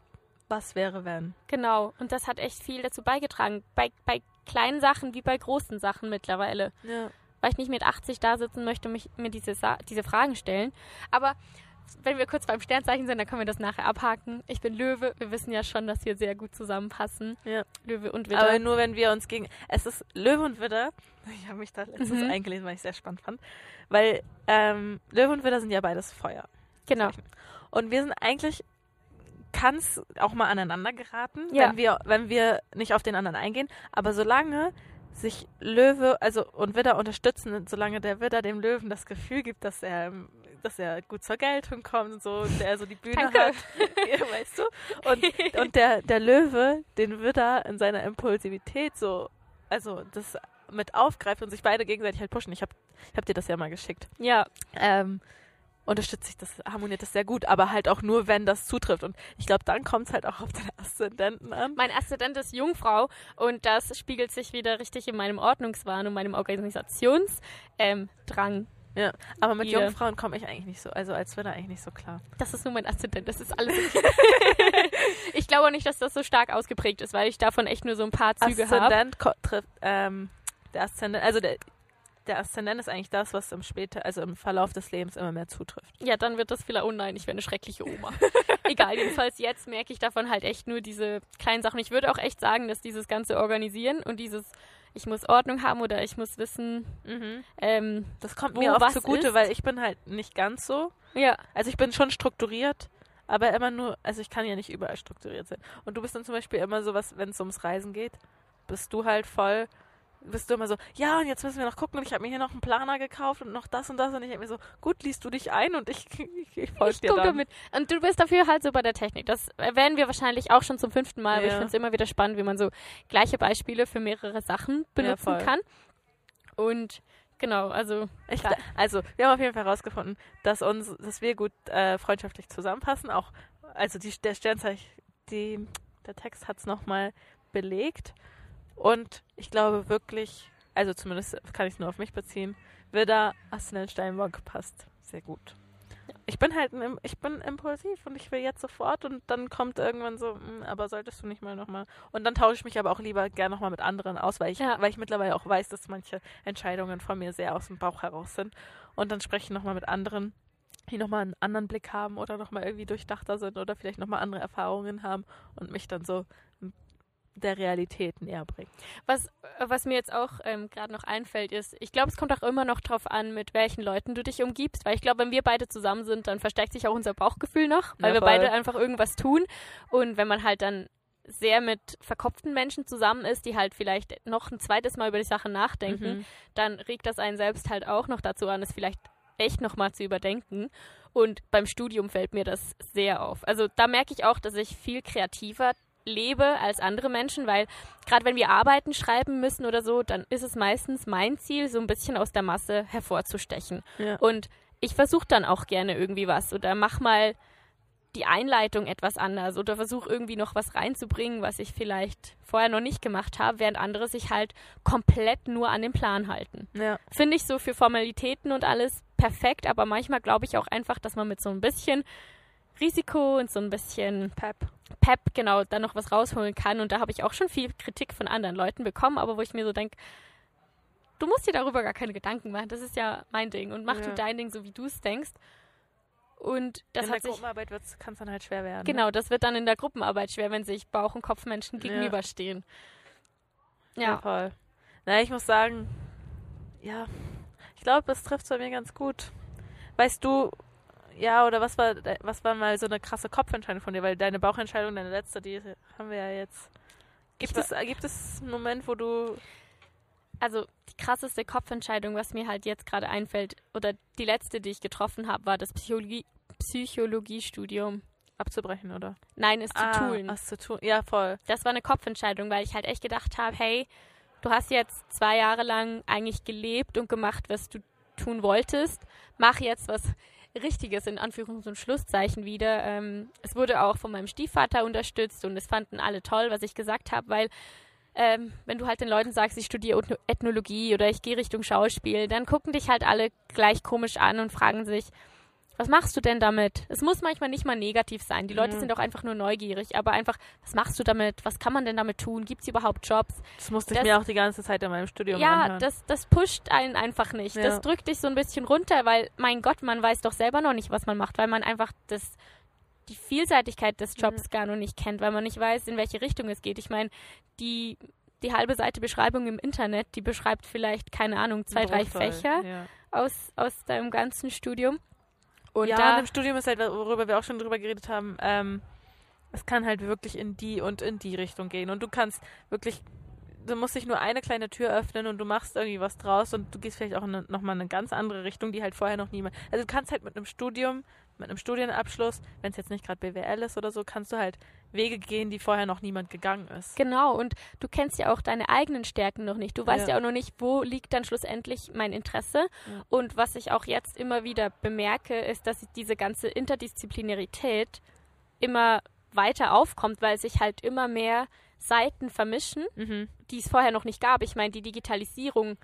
was wäre, wenn. Genau. Und das hat echt viel dazu beigetragen. Bei, bei kleinen Sachen wie bei großen Sachen mittlerweile. Ja. weil ich nicht mit 80 da sitzen möchte und mich, mir diese, diese Fragen stellen. Aber wenn wir kurz beim Sternzeichen sind, dann können wir das nachher abhaken. Ich bin Löwe. Wir wissen ja schon, dass wir sehr gut zusammenpassen. Ja. Löwe und Widder. Aber nur wenn wir uns gegen. Es ist Löwe und Widder. <laughs> Ich habe mich da letztens Mhm. eingelesen, weil ich es sehr spannend fand. Weil ähm, Löwe und Widder sind ja beides Feuer. genau. Und wir sind eigentlich. Kann es auch mal aneinander geraten, Ja. wenn, wir, wenn wir nicht auf den anderen eingehen. Aber solange sich Löwe also und Widder unterstützen, solange der Widder dem Löwen das Gefühl gibt, dass er, ähm, dass er gut zur Geltung kommt und so, der so die Bühne Danke. hat, <laughs> weißt du? Und, und der, der Löwe den Widder in seiner Impulsivität so, also das mit aufgreift und sich beide gegenseitig halt pushen. Ich habe ich hab dir das ja mal geschickt. Ja, Ähm, unterstützt sich das, harmoniert das sehr gut, aber halt auch nur, wenn das zutrifft. Und ich glaube, dann kommt es halt auch auf den Aszendenten an. mein Aszendent ist Jungfrau und das spiegelt sich wieder richtig in meinem Ordnungswahn und meinem Organisationsdrang. Ähm. Ja, aber mit Ihr- Jungfrauen komme ich eigentlich nicht so, also als Widder eigentlich nicht so klar. das ist nur mein Aszendent, das ist alles okay. <laughs> ich glaube auch nicht, dass das so stark ausgeprägt ist, weil ich davon echt nur so ein paar Züge habe. Aszendent ko- trifft, ähm, der Aszendent, also der, der Aszendent ist eigentlich das, was im später, also im Verlauf des Lebens immer mehr zutrifft. Ja, dann wird das vielleicht, oh nein, ich wäre eine schreckliche Oma. <laughs> Egal, jedenfalls jetzt merke ich davon halt echt nur diese kleinen Sachen. Ich würde auch echt sagen, dass dieses ganze Organisieren und dieses, ich muss Ordnung haben oder ich muss wissen, ähm, Das kommt mir auch zugute, ist? weil ich bin halt nicht ganz so. ja, Also ich bin schon strukturiert, aber immer nur, also ich kann ja nicht überall strukturiert sein. Und du bist dann zum Beispiel immer so was, wenn es ums Reisen geht, bist du halt voll, bist du immer so, ja und jetzt müssen wir noch gucken und ich habe mir hier noch einen Planer gekauft und noch das und das und ich habe mir so, gut, liest du dich ein und ich, <laughs> ich, ich folge ich dir dann. mit. Und du bist dafür halt so bei der Technik. Das werden wir wahrscheinlich auch schon zum fünften Mal, aber ich Ja. finde es immer wieder spannend, wie man so gleiche Beispiele für mehrere Sachen benutzen voll. kann. Und genau, also Ich, also wir haben auf jeden Fall herausgefunden, dass uns, dass wir gut äh, freundschaftlich zusammenpassen. Auch, also die, der Sternzeichen, die, der Text hat es nochmal belegt. Und ich glaube wirklich, also zumindest kann ich es nur auf mich beziehen, Widder, Aszendent Steinbock passt sehr gut. Ich bin halt, ein- ich bin impulsiv und ich will jetzt sofort und dann kommt irgendwann so, "Mm, aber solltest du nicht mal nochmal. Und dann tausche ich mich aber auch lieber gerne nochmal mit anderen aus, weil ich, Ja. weil ich mittlerweile auch weiß, dass manche Entscheidungen von mir sehr aus dem Bauch heraus sind. Und dann spreche ich nochmal mit anderen, die nochmal einen anderen Blick haben oder nochmal irgendwie durchdachter sind oder vielleicht nochmal andere Erfahrungen haben und mich dann so der Realität näher bringen. Was, äh, was mir jetzt auch ähm, gerade noch einfällt, ist, ich glaube, es kommt auch immer noch drauf an, mit welchen Leuten du dich umgibst, weil ich glaube, wenn wir beide zusammen sind, dann verstärkt sich auch unser Bauchgefühl noch, weil Ja, wir beide einfach irgendwas tun. Und wenn man halt dann sehr mit verkopften Menschen zusammen ist, die halt vielleicht noch ein zweites Mal über die Sache nachdenken, Mhm. dann regt das einen selbst halt auch noch dazu an, es vielleicht echt nochmal zu überdenken. Und beim Studium fällt mir das sehr auf. Also da merke ich auch, dass ich viel kreativer lebe als andere Menschen, weil gerade wenn wir Arbeiten schreiben müssen oder so, dann ist es meistens mein Ziel, so ein bisschen aus der Masse hervorzustechen. Ja. Und ich versuche dann auch gerne irgendwie was oder mach mal die Einleitung etwas anders oder versuche irgendwie noch was reinzubringen, was ich vielleicht vorher noch nicht gemacht habe, während andere sich halt komplett nur an den Plan halten. ja. Finde ich so für Formalitäten und alles perfekt, aber manchmal glaube ich auch einfach, dass man mit so ein bisschen Risiko und so ein bisschen Pep. Pep, genau, dann noch was rausholen kann. Und da habe ich auch schon viel Kritik von anderen Leuten bekommen, aber wo ich mir so denke, du musst dir darüber gar keine Gedanken machen. Das ist ja mein Ding. Und mach Ja. du dein Ding, so wie du es denkst. Und das in der sich. Gruppenarbeit kann es dann halt schwer werden. Genau, das wird dann in der Gruppenarbeit schwer, wenn sich Bauch- und Kopfmenschen gegenüberstehen. Ja, Ja. voll. Na, ich muss sagen, ja, ich glaube, es trifft bei mir ganz gut. Weißt du, ja, oder was war, was war mal so eine krasse Kopfentscheidung von dir? Weil deine Bauchentscheidung, deine letzte, die haben wir ja jetzt. Gibt es, gibt es einen Moment, wo du, Also die krasseste Kopfentscheidung, was mir halt jetzt gerade einfällt, oder die letzte, die ich getroffen habe, war das Psychologie, Psychologiestudium. abzubrechen, oder? Nein, es zu ah, tun. Was zu tun, ja, voll. Das war eine Kopfentscheidung, weil ich halt echt gedacht habe, hey, du hast jetzt zwei Jahre lang eigentlich gelebt und gemacht, was du tun wolltest. Mach jetzt was Richtiges in Anführungs- und Schlusszeichen wieder. Ähm, es wurde auch von meinem Stiefvater unterstützt und es fanden alle toll, was ich gesagt habe, weil ähm, wenn du halt den Leuten sagst, ich studiere Ethno- Ethnologie oder ich gehe Richtung Schauspiel, dann gucken dich halt alle gleich komisch an und fragen sich, was machst du denn damit? Es muss manchmal nicht mal negativ sein. Die Leute Mhm. sind auch einfach nur neugierig, aber einfach, was machst du damit? Was kann man denn damit tun? Gibt es überhaupt Jobs? Das musste ich Das- mir auch die ganze Zeit in meinem Studium ja, anhören. das, das pusht einen einfach nicht. Ja. Das drückt dich so ein bisschen runter, weil, mein Gott, man weiß doch selber noch nicht, was man macht, weil man einfach das, die Vielseitigkeit des Jobs gar noch nicht kennt, weil man nicht weiß, in welche Richtung es geht. Ich meine, die, die halbe Seite Beschreibung im Internet, die beschreibt vielleicht, keine Ahnung, zwei, drei Fächer Ja. aus, aus deinem ganzen Studium. Und ja, da, und im Studium ist halt, worüber wir auch schon drüber geredet haben, ähm, es kann halt wirklich in die und in die Richtung gehen. Und du kannst wirklich, du musst dich nur eine kleine Tür öffnen und du machst irgendwie was draus und du gehst vielleicht auch nochmal in eine ganz andere Richtung, die halt vorher noch niemand. Also du kannst halt mit einem Studium, mit einem Studienabschluss, wenn es jetzt nicht gerade BWL ist oder so, kannst du halt Wege gehen, die vorher noch niemand gegangen ist. Genau, und du kennst ja auch deine eigenen Stärken noch nicht. Du weißt Ja. ja, auch noch nicht, wo liegt dann schlussendlich mein Interesse. Ja. Und was ich auch jetzt immer wieder bemerke, ist, dass diese ganze Interdisziplinarität immer weiter aufkommt, weil sich halt immer mehr Seiten vermischen, Mhm. die es vorher noch nicht gab. Ich meine, die Digitalisierung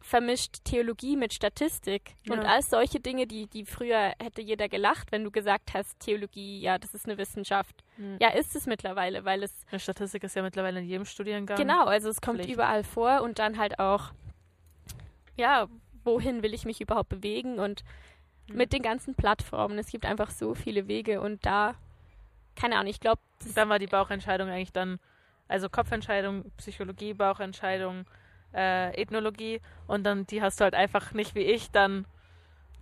vermischt Theologie mit Statistik und Ja. all solche Dinge, die, die früher hätte jeder gelacht, wenn du gesagt hast, Theologie, ja, das ist eine Wissenschaft. Mhm. Ja, ist es mittlerweile, weil es Eine Statistik ist ja mittlerweile in jedem Studiengang. Genau, also es kommt Pflicht. überall vor und dann halt auch, ja, wohin will ich mich überhaupt bewegen und Mhm. mit den ganzen Plattformen, es gibt einfach so viele Wege und da, keine Ahnung, ich glaube, Dann war die Bauchentscheidung eigentlich dann, also Kopfentscheidung, Psychologie, Bauchentscheidung, äh, Ethnologie und dann die hast du halt einfach nicht wie ich dann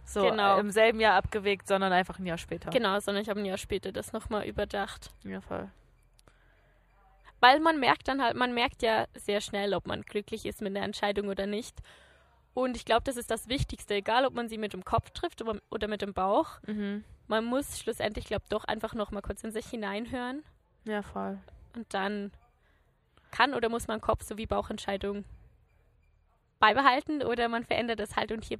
so Genau. äh, im selben Jahr abgewegt, sondern einfach ein Jahr später. genau, sondern ich habe ein Jahr später das nochmal überdacht. Ja, voll. Weil man merkt dann halt, man merkt ja sehr schnell, ob man glücklich ist mit der Entscheidung oder nicht. Und ich glaube, das ist das Wichtigste, egal ob man sie mit dem Kopf trifft oder, mit dem Bauch. Mhm. Man muss schlussendlich, glaube doch einfach nochmal kurz in sich hineinhören Ja, voll. Und dann kann oder muss man Kopf sowie Bauchentscheidung beibehalten oder man verändert es halt und hier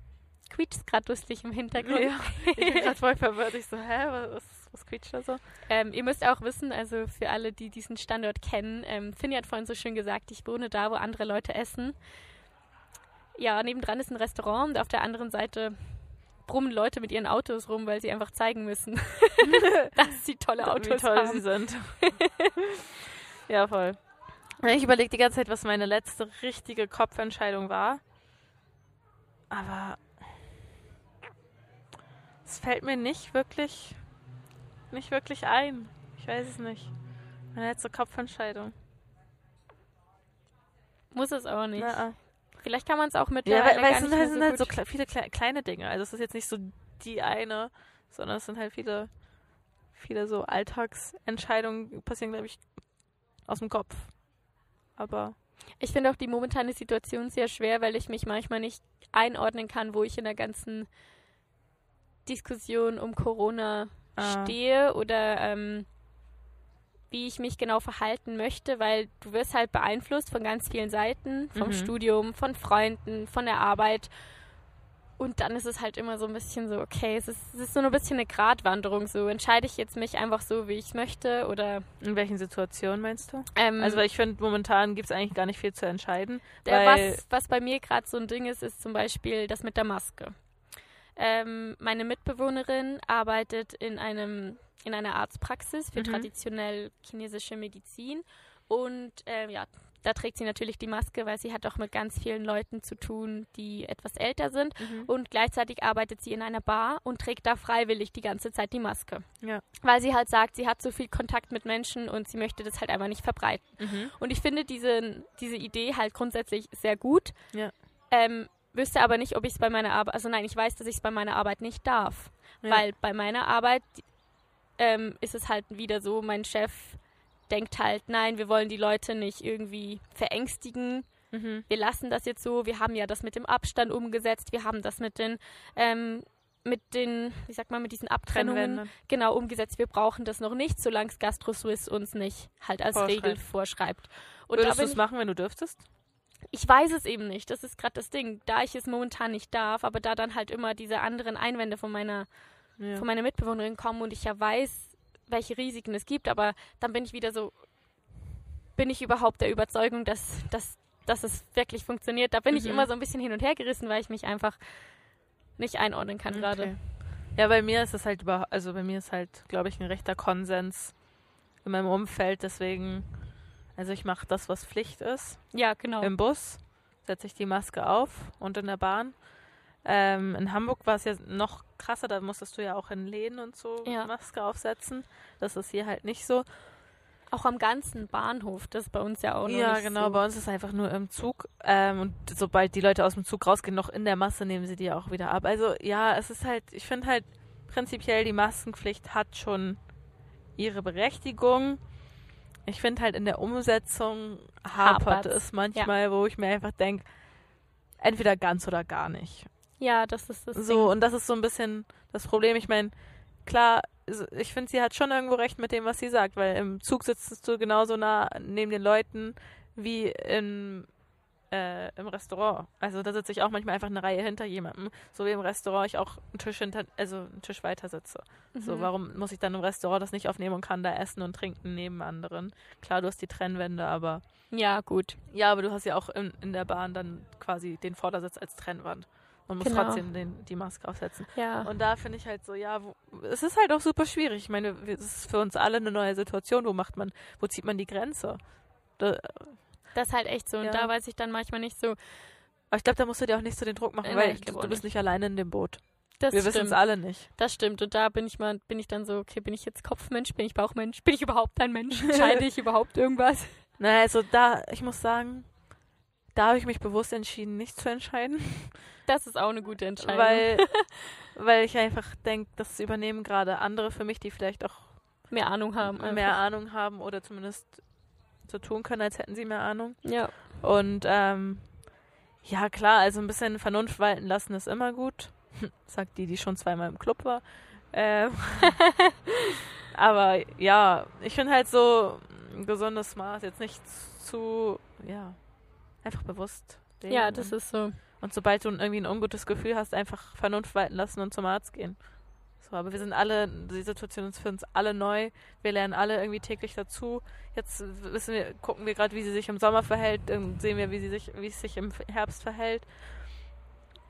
quietscht es gerade lustig im Hintergrund. Ja, ich bin gerade voll verwirrt. Ich so, hä, was, was quietscht da so? Ähm, ihr müsst auch wissen, also für alle, die diesen Standort kennen, ähm, Finny hat vorhin so schön gesagt, ich wohne da, wo andere Leute essen. Ja, nebendran ist ein Restaurant und auf der anderen Seite brummen Leute mit ihren Autos rum, weil sie einfach zeigen müssen, <laughs> <laughs> dass sie tolle Autos wie toll haben. sie sind. <laughs> ja, voll. Ich überlege die ganze Zeit, was meine letzte richtige Kopfentscheidung war. Aber es fällt mir nicht wirklich, nicht wirklich ein. Ich weiß es nicht. Meine letzte Kopfentscheidung. Muss es auch nicht. Na, Vielleicht kann man es auch ja, mittlerweile weil, weil es sind halt, so sind halt so kle viele kle kleine Dinge. Also es ist jetzt nicht so die eine, sondern es sind halt viele, viele so Alltagsentscheidungen passieren, glaube ich, aus dem Kopf. Aber Ich finde auch die momentane Situation sehr schwer, weil ich mich manchmal nicht einordnen kann, wo ich in der ganzen Diskussion um Corona Ah. stehe oder ähm, wie ich mich genau verhalten möchte, weil du wirst halt beeinflusst von ganz vielen Seiten, vom Mhm. Studium, von Freunden, von der Arbeit. Und dann ist es halt immer so ein bisschen so, okay, es ist, es ist so ein bisschen eine Gratwanderung. So entscheide ich jetzt mich einfach so, wie ich es möchte oder in welchen Situationen meinst du? ähm, Also weil ich finde, momentan gibt es eigentlich gar nicht viel zu entscheiden. Der, was, was bei mir gerade so ein Ding ist, ist zum Beispiel das mit der Maske. Ähm, meine Mitbewohnerin arbeitet in einem in einer Arztpraxis für Mhm. traditionell chinesische Medizin und ähm, ja, da trägt sie natürlich die Maske, weil sie hat auch mit ganz vielen Leuten zu tun, die etwas älter sind Mhm. und gleichzeitig arbeitet sie in einer Bar und trägt da freiwillig die ganze Zeit die Maske. Ja. Weil sie halt sagt, sie hat so viel Kontakt mit Menschen und sie möchte das halt einfach nicht verbreiten. Mhm. Und ich finde diese, diese Idee halt grundsätzlich sehr gut. Ja. Ähm, wüsste aber nicht, ob ich es bei meiner Arbeit, also nein, ich weiß, dass ich es bei meiner Arbeit nicht darf. Ja. Weil bei meiner Arbeit ähm, ist es halt wieder so, mein Chef denkt halt, nein, wir wollen die Leute nicht irgendwie verängstigen. Mhm. Wir lassen das jetzt so. Wir haben ja das mit dem Abstand umgesetzt. Wir haben das mit den, ähm, mit den, wie sagt man, mit diesen Abtrennungen genau umgesetzt. Wir brauchen das noch nicht, solange es Gastro Suisse uns nicht halt als Vorschreibt. Regel vorschreibt. Und Würdest du es machen, wenn du dürftest? ich weiß es eben nicht. Das ist gerade das Ding. Da ich es momentan nicht darf, aber da dann halt immer diese anderen Einwände von meiner, Ja. von meiner Mitbewohnerin kommen und ich ja weiß, welche Risiken es gibt, aber dann bin ich wieder so, bin ich überhaupt der Überzeugung, dass, dass, dass es wirklich funktioniert. Da bin ich Mhm. immer so ein bisschen hin und her gerissen, weil ich mich einfach nicht einordnen kann gerade. Okay. Ja, bei mir ist es halt über, also bei mir ist halt, glaube ich, ein rechter Konsens in meinem Umfeld. Deswegen, also ich mache das, was Pflicht ist. Ja, genau. Im Bus setze ich die Maske auf und in der Bahn. Ähm, in Hamburg war es ja noch krasser, da musstest du ja auch in Läden und so Ja. Maske aufsetzen. Das ist hier halt nicht so. Auch am ganzen Bahnhof, das ist bei uns ja auch noch ja, genau, so. bei uns ist es einfach nur im Zug. Ähm, und sobald die Leute aus dem Zug rausgehen, noch in der Masse, nehmen sie die auch wieder ab. Also ja, es ist halt, ich finde halt prinzipiell, die Maskenpflicht hat schon ihre Berechtigung. Ich finde halt in der Umsetzung hapert es manchmal, wo ich mir einfach denke, entweder ganz oder gar nicht. Ja, das ist das So, und das ist so ein bisschen das Problem. Ich meine, klar, ich finde, sie hat schon irgendwo recht mit dem, was sie sagt, weil im Zug sitzt du genauso nah neben den Leuten wie im, äh, im Restaurant. Also da sitze ich auch manchmal einfach eine Reihe hinter jemandem, so wie im Restaurant ich auch einen Tisch hinter, also einen Tisch weiter sitze. Ding. So, Mhm. warum muss ich dann im Restaurant das nicht aufnehmen und kann da essen und trinken neben anderen? Klar, du hast die Trennwände, aber Ja, gut. ja, aber du hast ja auch in, in der Bahn dann quasi den Vordersitz als Trennwand und musst Genau. trotzdem den, die Maske aufsetzen. Ja. Und da finde ich halt so, ja, wo, es ist halt auch super schwierig. Ich meine, es ist für uns alle eine neue Situation. Wo macht man, wo zieht man die Grenze? Da, Das ist halt echt so. Und Ja. da weiß ich dann manchmal nicht so. aber ich glaube, da musst du dir auch nicht so den Druck machen, Nein, weil du, du bist nicht. alleine in dem Boot. Das wir wissen es alle nicht. Das stimmt. Und da bin ich mal, bin ich dann so, okay, bin ich jetzt Kopfmensch, bin ich Bauchmensch, bin ich überhaupt ein Mensch? <laughs> Entscheide ich überhaupt irgendwas? Naja, also da, ich muss sagen, da habe ich mich bewusst entschieden, nicht zu entscheiden. <laughs> Das ist auch eine gute Entscheidung. Weil, <laughs> weil ich einfach denke, das übernehmen gerade andere für mich, die vielleicht auch mehr Ahnung haben. Einfach. mehr Ahnung haben oder zumindest so tun können, als hätten sie mehr Ahnung. Ja. Und ähm, ja, klar, also ein bisschen Vernunft walten lassen ist immer gut. <laughs> Sagt die, die schon zweimal im Club war. Ähm, aber ja, ich finde halt so ein gesundes Maß, jetzt nicht zu, ja, einfach bewusst. leben. Ja, das ist so. Und sobald du irgendwie ein ungutes Gefühl hast, einfach Vernunft walten lassen und zum Arzt gehen. So, aber wir sind alle, die Situation ist für uns alle neu. Wir lernen alle irgendwie täglich dazu. Jetzt wissen wir, gucken wir gerade, wie sie sich im Sommer verhält, dann sehen wir, wie sie sich, wie es sich im Herbst verhält.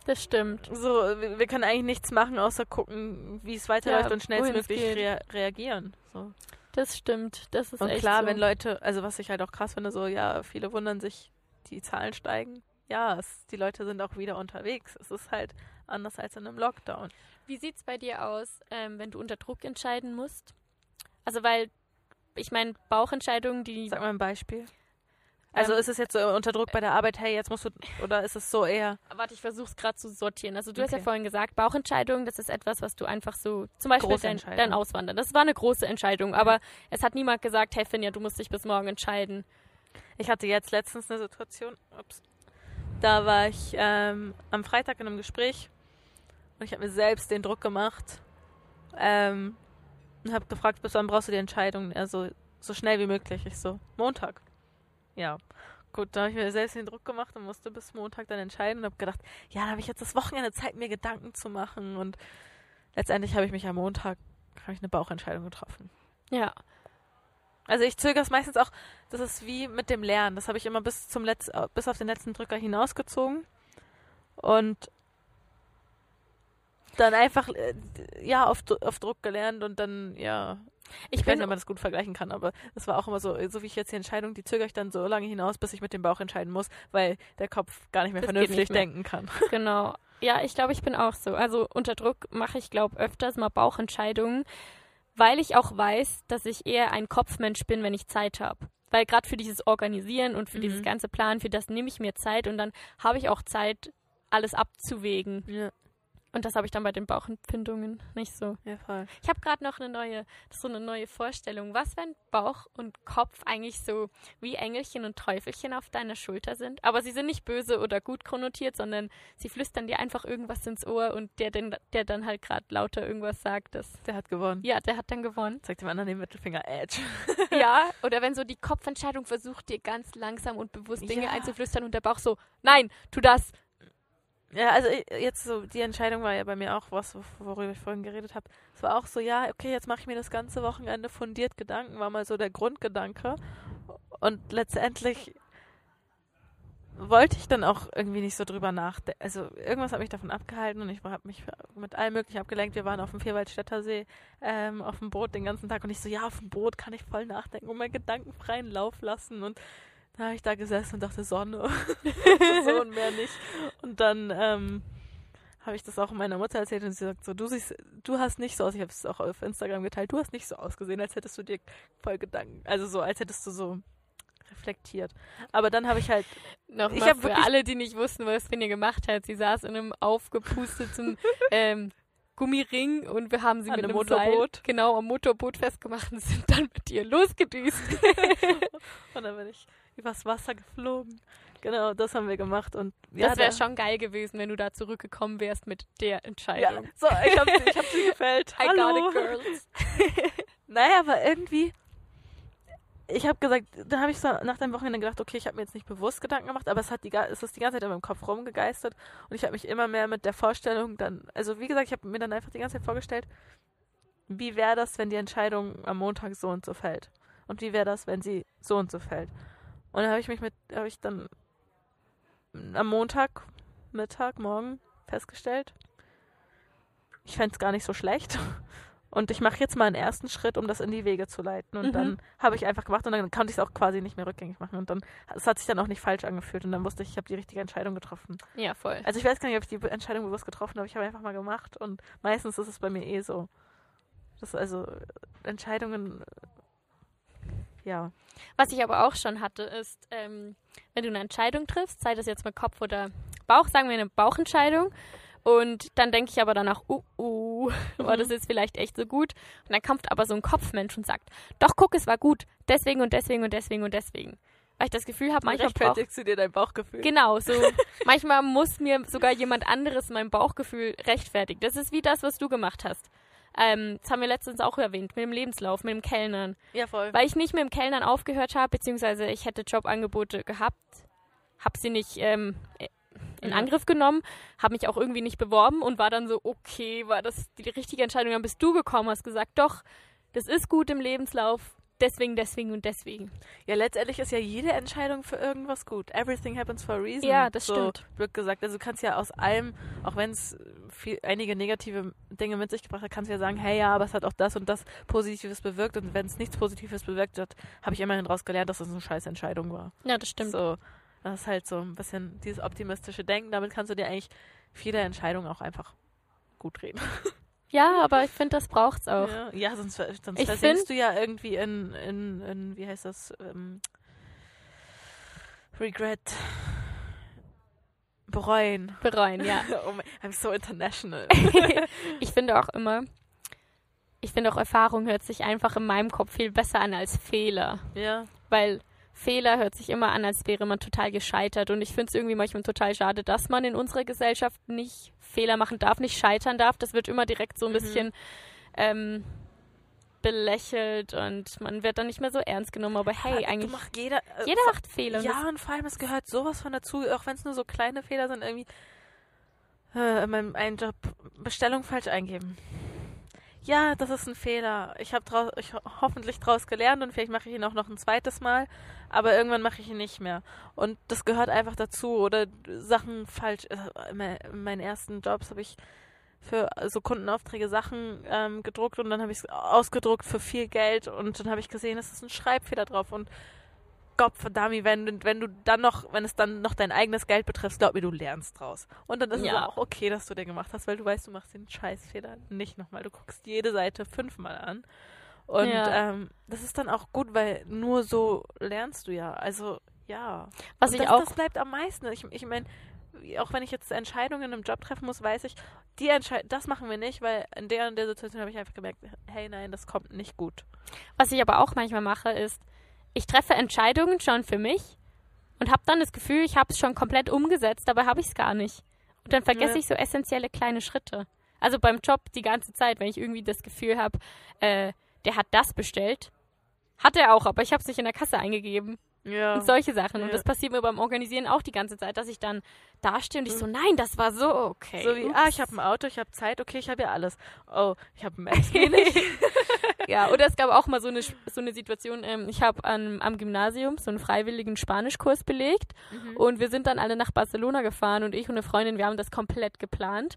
Das stimmt. So, wir, wir können eigentlich nichts machen, außer gucken, wie es weiterläuft Ja, und schnellstmöglich rea reagieren. So. Das stimmt. Das ist Und echt klar, so. wenn Leute, also was ich halt auch krass finde, so, ja, viele wundern sich, die Zahlen steigen. Ja, es, die Leute sind auch wieder unterwegs. Es ist halt anders als in einem Lockdown. Wie sieht es bei dir aus, ähm, wenn du unter Druck entscheiden musst? Also, weil, ich meine, Bauchentscheidungen, die. Sag mal ein Beispiel. Also Ähm, ist es jetzt so unter Druck bei der Arbeit, hey, jetzt musst du, oder ist es so eher, Warte, ich versuche es gerade zu sortieren. Also du hast ja Okay. vorhin gesagt, Bauchentscheidung, das ist etwas, was du einfach so, zum Beispiel dein, dein Auswandern. Das war eine große Entscheidung, aber es hat niemand gesagt, hey Finja, du musst dich bis morgen entscheiden. Ich hatte jetzt letztens eine Situation, ups, da war ich ähm, am Freitag in einem Gespräch und ich habe mir selbst den Druck gemacht ähm, und habe gefragt, bis wann brauchst du die Entscheidung? Also so schnell wie möglich. Ich so, Montag. Ja. Gut, da habe ich mir selbst den Druck gemacht und musste bis Montag dann entscheiden und habe gedacht, ja, da habe ich jetzt das Wochenende Zeit, mir Gedanken zu machen und letztendlich habe ich mich am Montag, habe ich eine Bauchentscheidung getroffen. Ja. Also ich zögere es meistens auch, das ist wie mit dem Lernen. Das habe ich immer bis zum Letz bis auf den letzten Drücker hinausgezogen. Und dann einfach, äh, ja, auf, auf Druck gelernt und dann, ja, Ich ich weiß bin nicht, ob man das gut vergleichen kann, aber es war auch immer so, so wie ich jetzt die Entscheidung, die zögere ich dann so lange hinaus, bis ich mit dem Bauch entscheiden muss, weil der Kopf gar nicht mehr Das vernünftig nicht mehr. denken kann. <laughs> Genau. Ja, ich glaube, ich bin auch so. Also unter Druck mache ich, glaube öfters mal Bauchentscheidungen, weil ich auch weiß, dass ich eher ein Kopfmensch bin, wenn ich Zeit habe. Weil gerade für dieses Organisieren und für Mhm. dieses ganze Plan, für das nehme ich mir Zeit und dann habe ich auch Zeit, alles abzuwägen. Ja, Und das habe ich dann bei den Bauchempfindungen nicht so. ja voll. Ich habe gerade noch eine neue, so eine neue Vorstellung. Was, wenn Bauch und Kopf eigentlich so wie Engelchen und Teufelchen auf deiner Schulter sind? Aber sie sind nicht böse oder gut konnotiert, sondern sie flüstern dir einfach irgendwas ins Ohr und der, den, der dann halt gerade lauter irgendwas sagt, das, Der hat gewonnen. ja, der hat dann gewonnen. Zeigt dem anderen den Mittelfinger Edge. <laughs> ja, <laughs> oder wenn so die Kopfentscheidung versucht, dir ganz langsam und bewusst Dinge Ja. einzuflüstern und der Bauch so, nein, tu das. Ja, also ich- jetzt so, die Entscheidung war ja bei mir auch was, wo- worüber ich vorhin geredet habe. Es war auch so, ja, okay, jetzt mache ich mir das ganze Wochenende fundiert Gedanken, war mal so der Grundgedanke. Und letztendlich wollte ich dann auch irgendwie nicht so drüber nachdenken. Also irgendwas hat mich davon abgehalten und ich habe mich mit allem möglichen abgelenkt. Wir waren auf dem Vierwaldstätter See ähm, auf dem Boot den ganzen Tag und ich so, ja, auf dem Boot kann ich voll nachdenken und meinen Gedanken freien Lauf lassen und da habe ich da gesessen und dachte, Sonne. <laughs> so und mehr nicht. Und dann ähm, habe ich das auch meiner Mutter erzählt und sie sagt so, du siehst, du hast nicht so aus, ich habe es auch auf Instagram geteilt, du hast nicht so ausgesehen, als hättest du dir voll Gedanken, also so, als hättest du so reflektiert. Aber dann habe ich halt, Nochmal Ich hab für alle, die nicht wussten, was Finja gemacht hat. Sie saß in einem aufgepusteten <laughs> ähm, Gummiring und wir haben sie An mit einem einem Seil, Motorboot. genau am Motorboot festgemacht und sind dann mit ihr losgedüst. <laughs> und dann bin ich übers Wasser geflogen. Genau, das haben wir gemacht und ja, das wäre schon geil gewesen, wenn du da zurückgekommen wärst mit der Ja, Entscheidung. so, ich habe ich hab sie gefällt. <laughs> I Hallo. got it, girls. <laughs> <laughs> Naja, aber irgendwie, ich habe gesagt, da habe ich so nach dem Wochenende gedacht, okay, ich habe mir jetzt nicht bewusst Gedanken gemacht, aber es hat die, es ist die ganze Zeit in meinem Kopf rumgegeistert und ich habe mich immer mehr mit der Vorstellung dann, also wie gesagt, ich habe mir dann einfach die ganze Zeit vorgestellt, wie wäre das, wenn die Entscheidung am Montag so und so fällt und wie wäre das, wenn sie so und so fällt. Und dann habe ich mich mit, habe ich dann am Montag, Mittag, morgen festgestellt, ich fände es gar nicht so schlecht. <laughs> Und ich mache jetzt mal einen ersten Schritt, um das in die Wege zu leiten. Und Mhm. dann habe ich einfach gemacht und dann konnte ich es auch quasi nicht mehr rückgängig machen. Und dann, es hat sich dann auch nicht falsch angefühlt. Und dann wusste ich, ich habe die richtige Entscheidung getroffen. Ja, voll. Also ich weiß gar nicht, ob ich die Entscheidung bewusst getroffen habe. Ich habe einfach mal gemacht. Und meistens ist es bei mir eh so. Das also Entscheidungen, ja. Was ich aber auch schon hatte, ist, ähm, wenn du eine Entscheidung triffst, sei das jetzt mit Kopf oder Bauch, sagen wir eine Bauchentscheidung, und dann denke ich aber danach, uh, uh, war <laughs> das ist vielleicht echt so gut. Und dann kommt aber so ein Kopfmensch und sagt, doch, guck, es war gut. Deswegen und deswegen und deswegen und deswegen. Weil ich das Gefühl habe, manchmal rechtfertigst du dir dein Bauchgefühl. Genau, so. <laughs> Manchmal muss mir sogar jemand anderes mein Bauchgefühl rechtfertigen. Das ist wie das, was du gemacht hast. Ähm, das haben wir letztens auch erwähnt, mit dem Lebenslauf, mit dem Kellnern. ja, voll. Weil ich nicht mit dem Kellnern aufgehört habe, beziehungsweise ich hätte Jobangebote gehabt, habe sie nicht ähm, in Ja. Angriff genommen, habe mich auch irgendwie nicht beworben und war dann so, okay, war das die richtige Entscheidung? Dann bist du gekommen, hast gesagt, doch, das ist gut im Lebenslauf, deswegen, deswegen und deswegen. Ja, letztendlich ist ja jede Entscheidung für irgendwas gut. Everything happens for a reason. Ja, das so stimmt. Wird gesagt. Also du kannst ja aus allem, auch wenn es viel- einige negative Dinge mit sich gebracht hat, kannst du ja sagen, hey ja, aber es hat auch das und das Positives bewirkt. Und wenn es nichts Positives bewirkt hat, habe ich immerhin daraus gelernt, dass es eine scheiß Entscheidung war. Ja, das stimmt. So, das ist halt so ein bisschen dieses optimistische Denken. Damit kannst du dir eigentlich viele Entscheidungen auch einfach gut reden. <laughs> Ja, aber ich finde, das braucht's auch. Ja, ja sonst, sonst Ich versinkst du ja irgendwie in, in, in wie heißt das, ähm, Regret. Bereuen. Bereuen, ja. <laughs> oh mein, I'm so international. <laughs> ich finde auch immer, ich finde auch Erfahrung hört sich einfach in meinem Kopf viel besser an als Fehler. ja. Weil Fehler hört sich immer an, als wäre man total gescheitert. Und ich finde es irgendwie manchmal total schade, dass man in unserer Gesellschaft nicht Fehler machen darf, nicht scheitern darf. Das wird immer direkt so ein Mhm. bisschen ähm, belächelt und man wird dann nicht mehr so ernst genommen. Aber hey, du eigentlich, macht jeder, äh, jeder macht Fehler. Ja, und vor allem, es gehört sowas von dazu, auch wenn es nur so kleine Fehler sind, irgendwie äh, in meinem einen Job Bestellung falsch eingeben. Ja, das ist ein Fehler. Ich habe drau ich ho hoffentlich draus gelernt und vielleicht mache ich ihn auch noch ein zweites Mal, aber irgendwann mache ich ihn nicht mehr. Und das gehört einfach dazu. Oder Sachen falsch. äh, in meinen ersten Jobs habe ich für so Kundenaufträge Sachen ähm, gedruckt und dann habe ich es ausgedruckt für viel Geld und dann habe ich gesehen, es ist ein Schreibfehler drauf und Gott verdammt, wenn, wenn du dann noch, wenn es dann noch dein eigenes Geld betrifft, glaub mir, du lernst draus. Und dann ist Ja. es auch okay, dass du den gemacht hast, weil du weißt, du machst den Scheißfehler nicht nochmal. Du guckst jede Seite fünfmal an. Und Ja. ähm, das ist dann auch gut, weil nur so lernst du ja. Also, ja. Was Und ich das, auch das bleibt am meisten. Ich, ich meine, auch wenn ich jetzt Entscheidungen im Job treffen muss, weiß ich, die das machen wir nicht, weil in der und der Situation habe ich einfach gemerkt, hey, nein, das kommt nicht gut. Was ich aber auch manchmal mache, ist, ich treffe Entscheidungen schon für mich und habe dann das Gefühl, ich habe es schon komplett umgesetzt, dabei habe ich es gar nicht. Und dann vergesse Ja. ich so essentielle kleine Schritte. Also beim Job die ganze Zeit, wenn ich irgendwie das Gefühl habe, äh, der hat das bestellt. Hat er auch, aber ich habe es nicht in der Kasse eingegeben. Ja. Und solche Sachen. Und Ja. das passiert mir beim Organisieren auch die ganze Zeit, dass ich dann dastehe und ich so, nein, das war so okay. Mhm. So wie, Ups. ah, ich habe ein Auto, ich habe Zeit, okay, ich habe ja alles. Oh, ich habe Maps <laughs> wenig. Ja, oder es gab auch mal so eine, so eine Situation, ähm, ich habe am Gymnasium so einen freiwilligen Spanischkurs belegt Mhm. und wir sind dann alle nach Barcelona gefahren und ich und eine Freundin, wir haben das komplett geplant.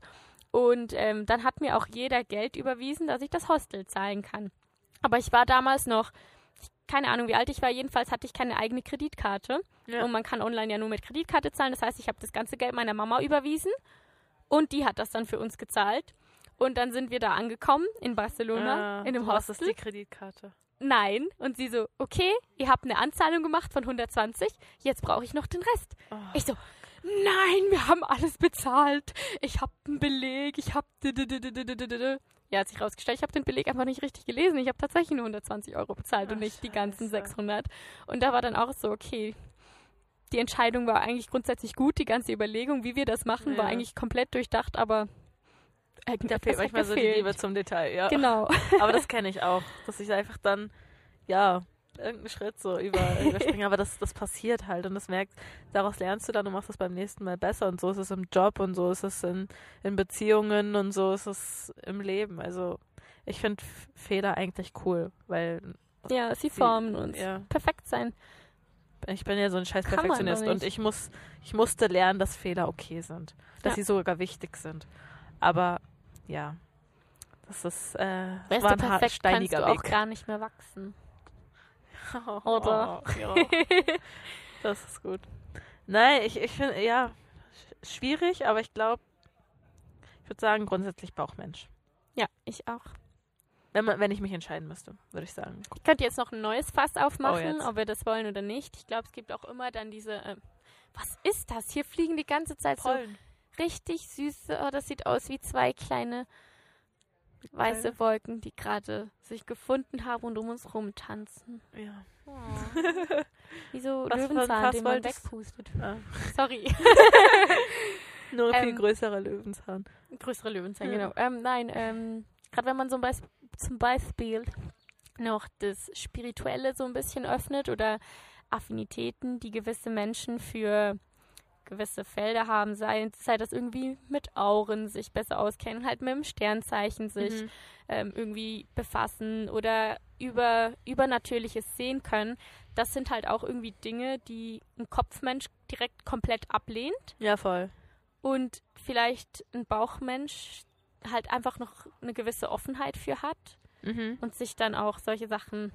Und ähm, dann hat mir auch jeder Geld überwiesen, dass ich das Hostel zahlen kann. Aber ich war damals noch, keine Ahnung, wie alt ich war, jedenfalls hatte ich keine eigene Kreditkarte. Ja. Und man kann online ja nur mit Kreditkarte zahlen. Das heißt, ich habe das ganze Geld meiner Mama überwiesen und die hat das dann für uns gezahlt. Und dann sind wir da angekommen in Barcelona, Ah, in dem du hast Hostel. die Kreditkarte. Nein. Und sie so, okay, ihr habt eine Anzahlung gemacht von 120, jetzt brauche ich noch den Rest. Oh. Ich so, nein, wir haben alles bezahlt. Ich habe einen Beleg, ich habe... Ja, hat sich rausgestellt, ich habe den Beleg einfach nicht richtig gelesen. Ich habe tatsächlich nur 120 Euro bezahlt und Ach, nicht die ganzen scheiße. 600. Und da war dann auch so, okay, die Entscheidung war eigentlich grundsätzlich gut. Die ganze Überlegung, wie wir das machen, war Ja. eigentlich komplett durchdacht, aber Da fehlt manchmal so die gefehlt. Liebe zum Detail, ja. Genau. <laughs> Aber das kenne ich auch, dass ich einfach dann, ja, irgendeinen Schritt so über, überspringe. Aber das, das passiert halt und das merkt, daraus lernst du dann und machst es beim nächsten Mal besser. Und so ist es im Job und so ist es in, in Beziehungen und so ist es im Leben. Also ich finde Fehler eigentlich cool, weil Ja, sie formen uns. ja, Perfekt sein. ich bin ja so ein scheiß Perfektionist und ich muss, ich musste lernen, dass Fehler okay sind. Dass Ja. sie sogar wichtig sind. Aber ja, das ist, äh, das Wärst war ein perfekt, kannst steiniger du auch Weg. gar nicht mehr wachsen. <laughs> Oder? ja. <laughs> Das ist gut. Nein, ich, ich finde, ja, sch- schwierig, aber ich glaube, ich würde sagen, grundsätzlich Bauchmensch. Ja, ich auch. Wenn, man, wenn ich mich entscheiden müsste, würde ich sagen. Ich könnte jetzt noch ein neues Fass Oh, aufmachen, jetzt. ob wir das wollen oder nicht. Ich glaube, es gibt auch immer dann diese. ähm, was ist das? Hier fliegen die ganze Zeit so richtig süße. Oh, das sieht aus wie zwei kleine weiße Kleine. Wolken, die gerade sich gefunden haben und um uns rumtanzen. Ja. <laughs> Oh. Wie so Was für ein Löwenzahn, den man wegpustet. Ah. Sorry. <laughs> Nur ein viel Ähm, größerer Löwenzahn. Größere Löwenzahn, Ja. genau. Ähm, nein, ähm, gerade wenn man so ein Beis zum Beispiel noch das Spirituelle so ein bisschen öffnet oder Affinitäten, die gewisse Menschen für gewisse Felder haben, sei, sei das irgendwie mit Auren sich besser auskennen, halt mit dem Sternzeichen sich Mhm. ähm, irgendwie befassen oder über Übernatürliches sehen können. Das sind halt auch irgendwie Dinge, die ein Kopfmensch direkt komplett ablehnt Ja, voll. und vielleicht ein Bauchmensch halt einfach noch eine gewisse Offenheit für hat Mhm. und sich dann auch solche Sachen.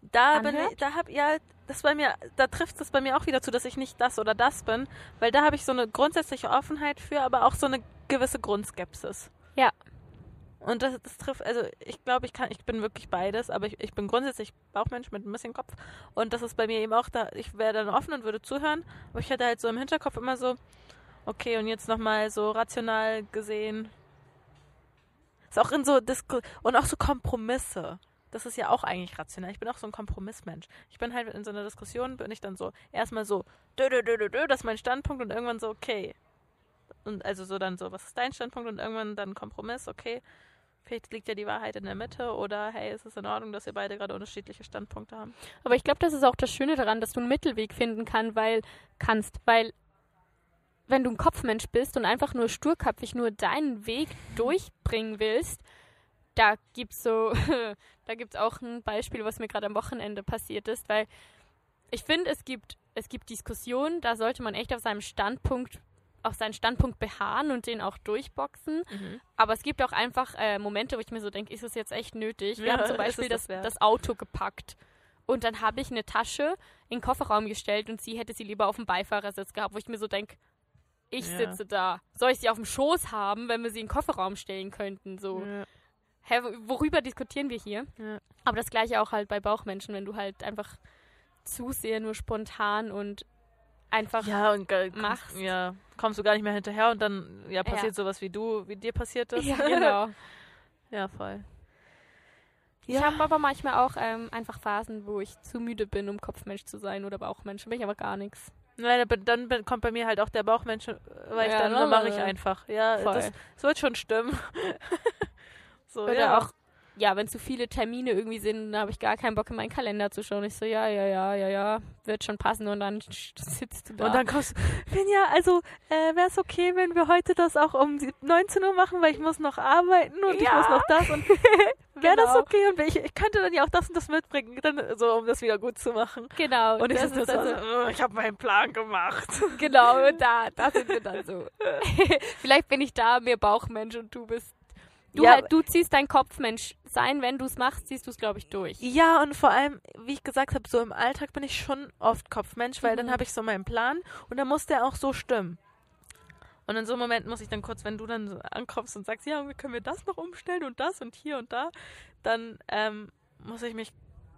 Da bin Anhört? ich, da hab ja, das bei mir, da trifft es bei mir auch wieder zu, dass ich nicht das oder das bin, weil da habe ich so eine grundsätzliche Offenheit für, aber auch so eine gewisse Grundskepsis. Ja. Und das, das trifft, also ich glaube, ich kann, ich bin wirklich beides, aber ich, ich bin grundsätzlich Bauchmensch mit ein bisschen Kopf. Und das ist bei mir eben auch da, ich wäre dann offen und würde zuhören, aber ich hätte halt so im Hinterkopf immer so, okay, und jetzt nochmal so rational gesehen. Ist auch in so Disku und auch so Kompromisse. Das ist ja auch eigentlich rational. Ich bin auch so ein Kompromissmensch. Ich bin halt in so einer Diskussion, bin ich dann so erstmal so, dö, dö, dö, dö, dö, das ist mein Standpunkt und irgendwann so, okay. Und also so dann so, was ist dein Standpunkt und irgendwann dann Kompromiss, okay. Vielleicht liegt ja die Wahrheit in der Mitte oder hey, es ist in Ordnung, dass wir beide gerade unterschiedliche Standpunkte haben. Aber ich glaube, das ist auch das Schöne daran, dass du einen Mittelweg finden kann, weil, kannst, weil wenn du ein Kopfmensch bist und einfach nur sturköpfig nur deinen Weg durchbringen willst, da gibt's so, <laughs> da gibt's auch ein Beispiel, was mir gerade am Wochenende passiert ist, weil ich finde, es gibt, es gibt Diskussionen, da sollte man echt auf seinem Standpunkt auf seinen Standpunkt beharren und den auch durchboxen. Mhm. Aber es gibt auch einfach äh, Momente, wo ich mir so denke, ist es jetzt echt nötig? Wir Ja, haben zum <laughs> Beispiel das, das das Auto gepackt. Und dann habe ich eine Tasche in den Kofferraum gestellt und sie hätte sie lieber auf dem Beifahrersitz gehabt, wo ich mir so denke, ich Ja. sitze da. Soll ich sie auf dem Schoß haben, wenn wir sie in den Kofferraum stellen könnten? So, Ja. Hä, worüber diskutieren wir hier? Ja. Aber das gleiche auch halt bei Bauchmenschen, wenn du halt einfach zu sehr nur spontan und einfach Ja, und ge- machst. ja, kommst du gar nicht mehr hinterher und dann ja, passiert sowas wie du, wie dir passiert <laughs> ist. Ja, genau. <laughs> ja, voll. Ich habe aber manchmal auch ähm, einfach Phasen, wo ich zu müde bin, um Kopfmensch zu sein oder Bauchmensch. Dann bin ich aber gar nichts. Nein, aber dann kommt bei mir halt auch der Bauchmensch, weil ich Ja, dann, ne, dann mache ich einfach. Ja, Voll. das, das wird schon stimmen. <laughs> so, Oder ja. auch, ja, wenn zu viele Termine irgendwie sind, dann habe ich gar keinen Bock in meinen Kalender zu schauen. Ich so, ja, ja, ja, ja, ja, wird schon passen und dann sitzt du da. Und dann kommst du, Finja, also äh, wäre es okay, wenn wir heute das auch um sieb- 19 Uhr machen, weil ich muss noch arbeiten und ich Ja. muss noch das und <laughs> wäre das Genau. okay und ich, ich könnte dann ja auch das und das mitbringen, dann, so um das wieder gut zu machen. genau, Und ich, das ist da dann so, "Oh, ich habe meinen Plan gemacht. genau, da, da sind wir dann <laughs> so. <laughs> Vielleicht bin ich da mehr Bauchmensch und du bist, du Ja, halt, du ziehst dein Kopfmensch sein, wenn du es machst, ziehst du es, glaube ich, durch. Ja, und vor allem, wie ich gesagt habe, so im Alltag bin ich schon oft Kopfmensch, weil dann Mhm. habe ich so meinen Plan und dann muss der auch so stimmen. Und in so einem Moment muss ich dann kurz, wenn du dann so ankommst und sagst, ja, können wir das noch umstellen und das und hier und da, dann ähm, muss ich mich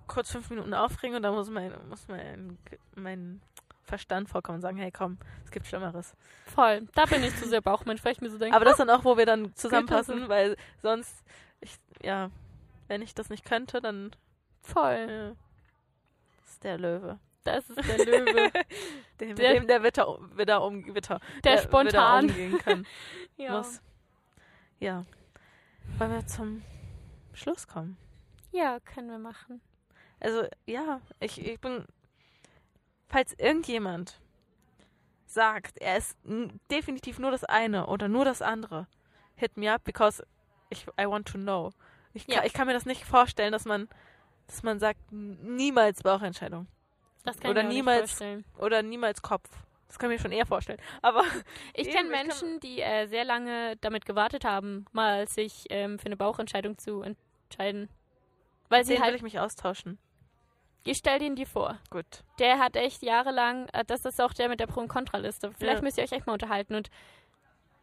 kurz fünf Minuten aufregen und dann muss mein, muss mein, mein Verstand vorkommen und sagen, hey komm, es gibt Schlimmeres. Voll. Da bin ich zu sehr Bauchmensch, weil ich mir so denke, Aber das dann auch, wo wir dann zusammenpassen, so. weil sonst, ich, ja, wenn ich das nicht könnte, dann voll. ja, ist der Löwe. Das ist der Löwe. <laughs> Dem, Der- dem der Witter, Witter, um, Witter, Der Witter spontan. umgehen kann. <laughs> ja. Muss. Ja. Wollen wir zum Schluss kommen? ja, können wir machen. Also, ja, ich, ich bin. Falls irgendjemand sagt, er ist definitiv nur das eine oder nur das andere, hit me up, because ich, I want to know. Ich kann, Ja. ich kann mir das nicht vorstellen, dass man, dass man sagt, niemals Bauchentscheidung. Das kann Oder ich mir niemals- vorstellen. Oder niemals Kopf. Das kann ich mir schon eher vorstellen. Aber <laughs> Ich kenne kann- Menschen, die äh, sehr lange damit gewartet haben, mal sich ähm, für eine Bauchentscheidung zu entscheiden. Weil sie den will halt, ich mich austauschen. Ich stell den dir vor. Gut. Der hat echt jahrelang, äh, das ist auch der mit der Pro- und Kontraliste. Vielleicht Ja. müsst ihr euch echt mal unterhalten. Und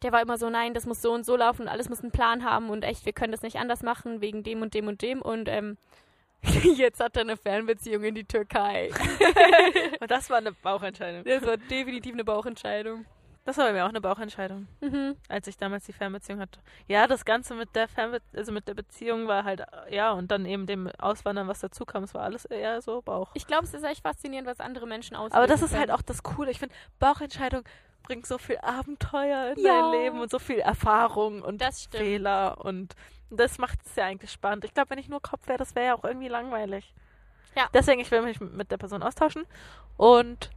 der war immer so, nein, das muss so und so laufen, alles muss einen Plan haben und echt, wir können das nicht anders machen, wegen dem und dem und dem. Und ähm, <laughs> jetzt hat er eine Fernbeziehung in die Türkei. <laughs> Und das war eine Bauchentscheidung. Das war definitiv eine Bauchentscheidung. Das war bei mir auch eine Bauchentscheidung, Mhm. als ich damals die Fernbeziehung hatte. Ja, das Ganze mit der Fernbe also mit der Beziehung war halt, ja, und dann eben dem Auswandern, was dazu kam, es war alles eher so Bauch. Ich glaube, es ist echt faszinierend, was andere Menschen auslösen Aber das ist können. halt auch das Coole. Ich finde, Bauchentscheidung bringt so viel Abenteuer in Ja. dein Leben und so viel Erfahrung und. Fehler und das macht es ja eigentlich spannend. Ich glaube, wenn ich nur Kopf wäre, das wäre ja auch irgendwie langweilig. Ja. Deswegen, ich will mich mit der Person austauschen. Und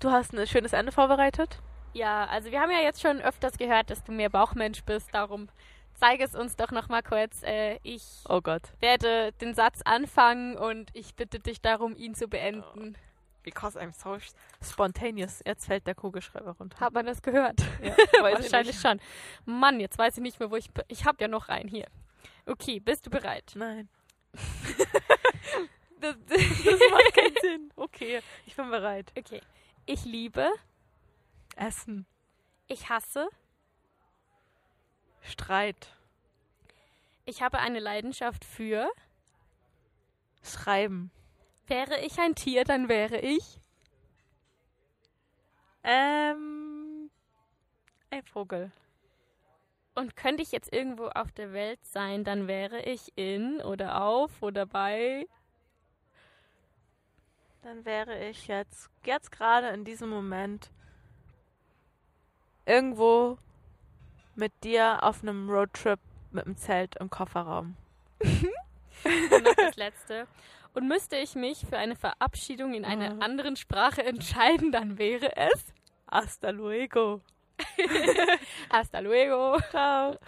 du hast ein schönes Ende vorbereitet. Ja, also wir haben ja jetzt schon öfters gehört, dass du mehr Bauchmensch bist. Darum zeige es uns doch noch mal kurz. Äh, ich Oh Gott. werde den Satz anfangen und ich bitte dich darum, ihn zu beenden. Because I'm so spontaneous. Jetzt fällt der Kugelschreiber runter. Hat man das gehört? Ja, <laughs> Wahrscheinlich schon. Mann, jetzt weiß ich nicht mehr, wo ich bin. Ich habe ja noch einen hier. Okay, bist du bereit? Nein. <laughs> <laughs> Das- Das macht keinen Sinn. Okay, ich bin bereit. okay. Ich liebe, Essen. ich hasse, Streit. ich habe eine Leidenschaft für. Schreiben. Wäre ich ein Tier, dann wäre ich. Ähm. Ein Vogel. Und könnte ich jetzt irgendwo auf der Welt sein, dann wäre ich in oder auf oder bei. Dann wäre ich jetzt, jetzt gerade in diesem Moment irgendwo mit dir auf einem Roadtrip mit dem Zelt im Kofferraum. Und noch das letzte. Und müsste ich mich für eine Verabschiedung in einer Mhm. anderen Sprache entscheiden, dann wäre es. Hasta luego. <laughs> Hasta luego. Ciao.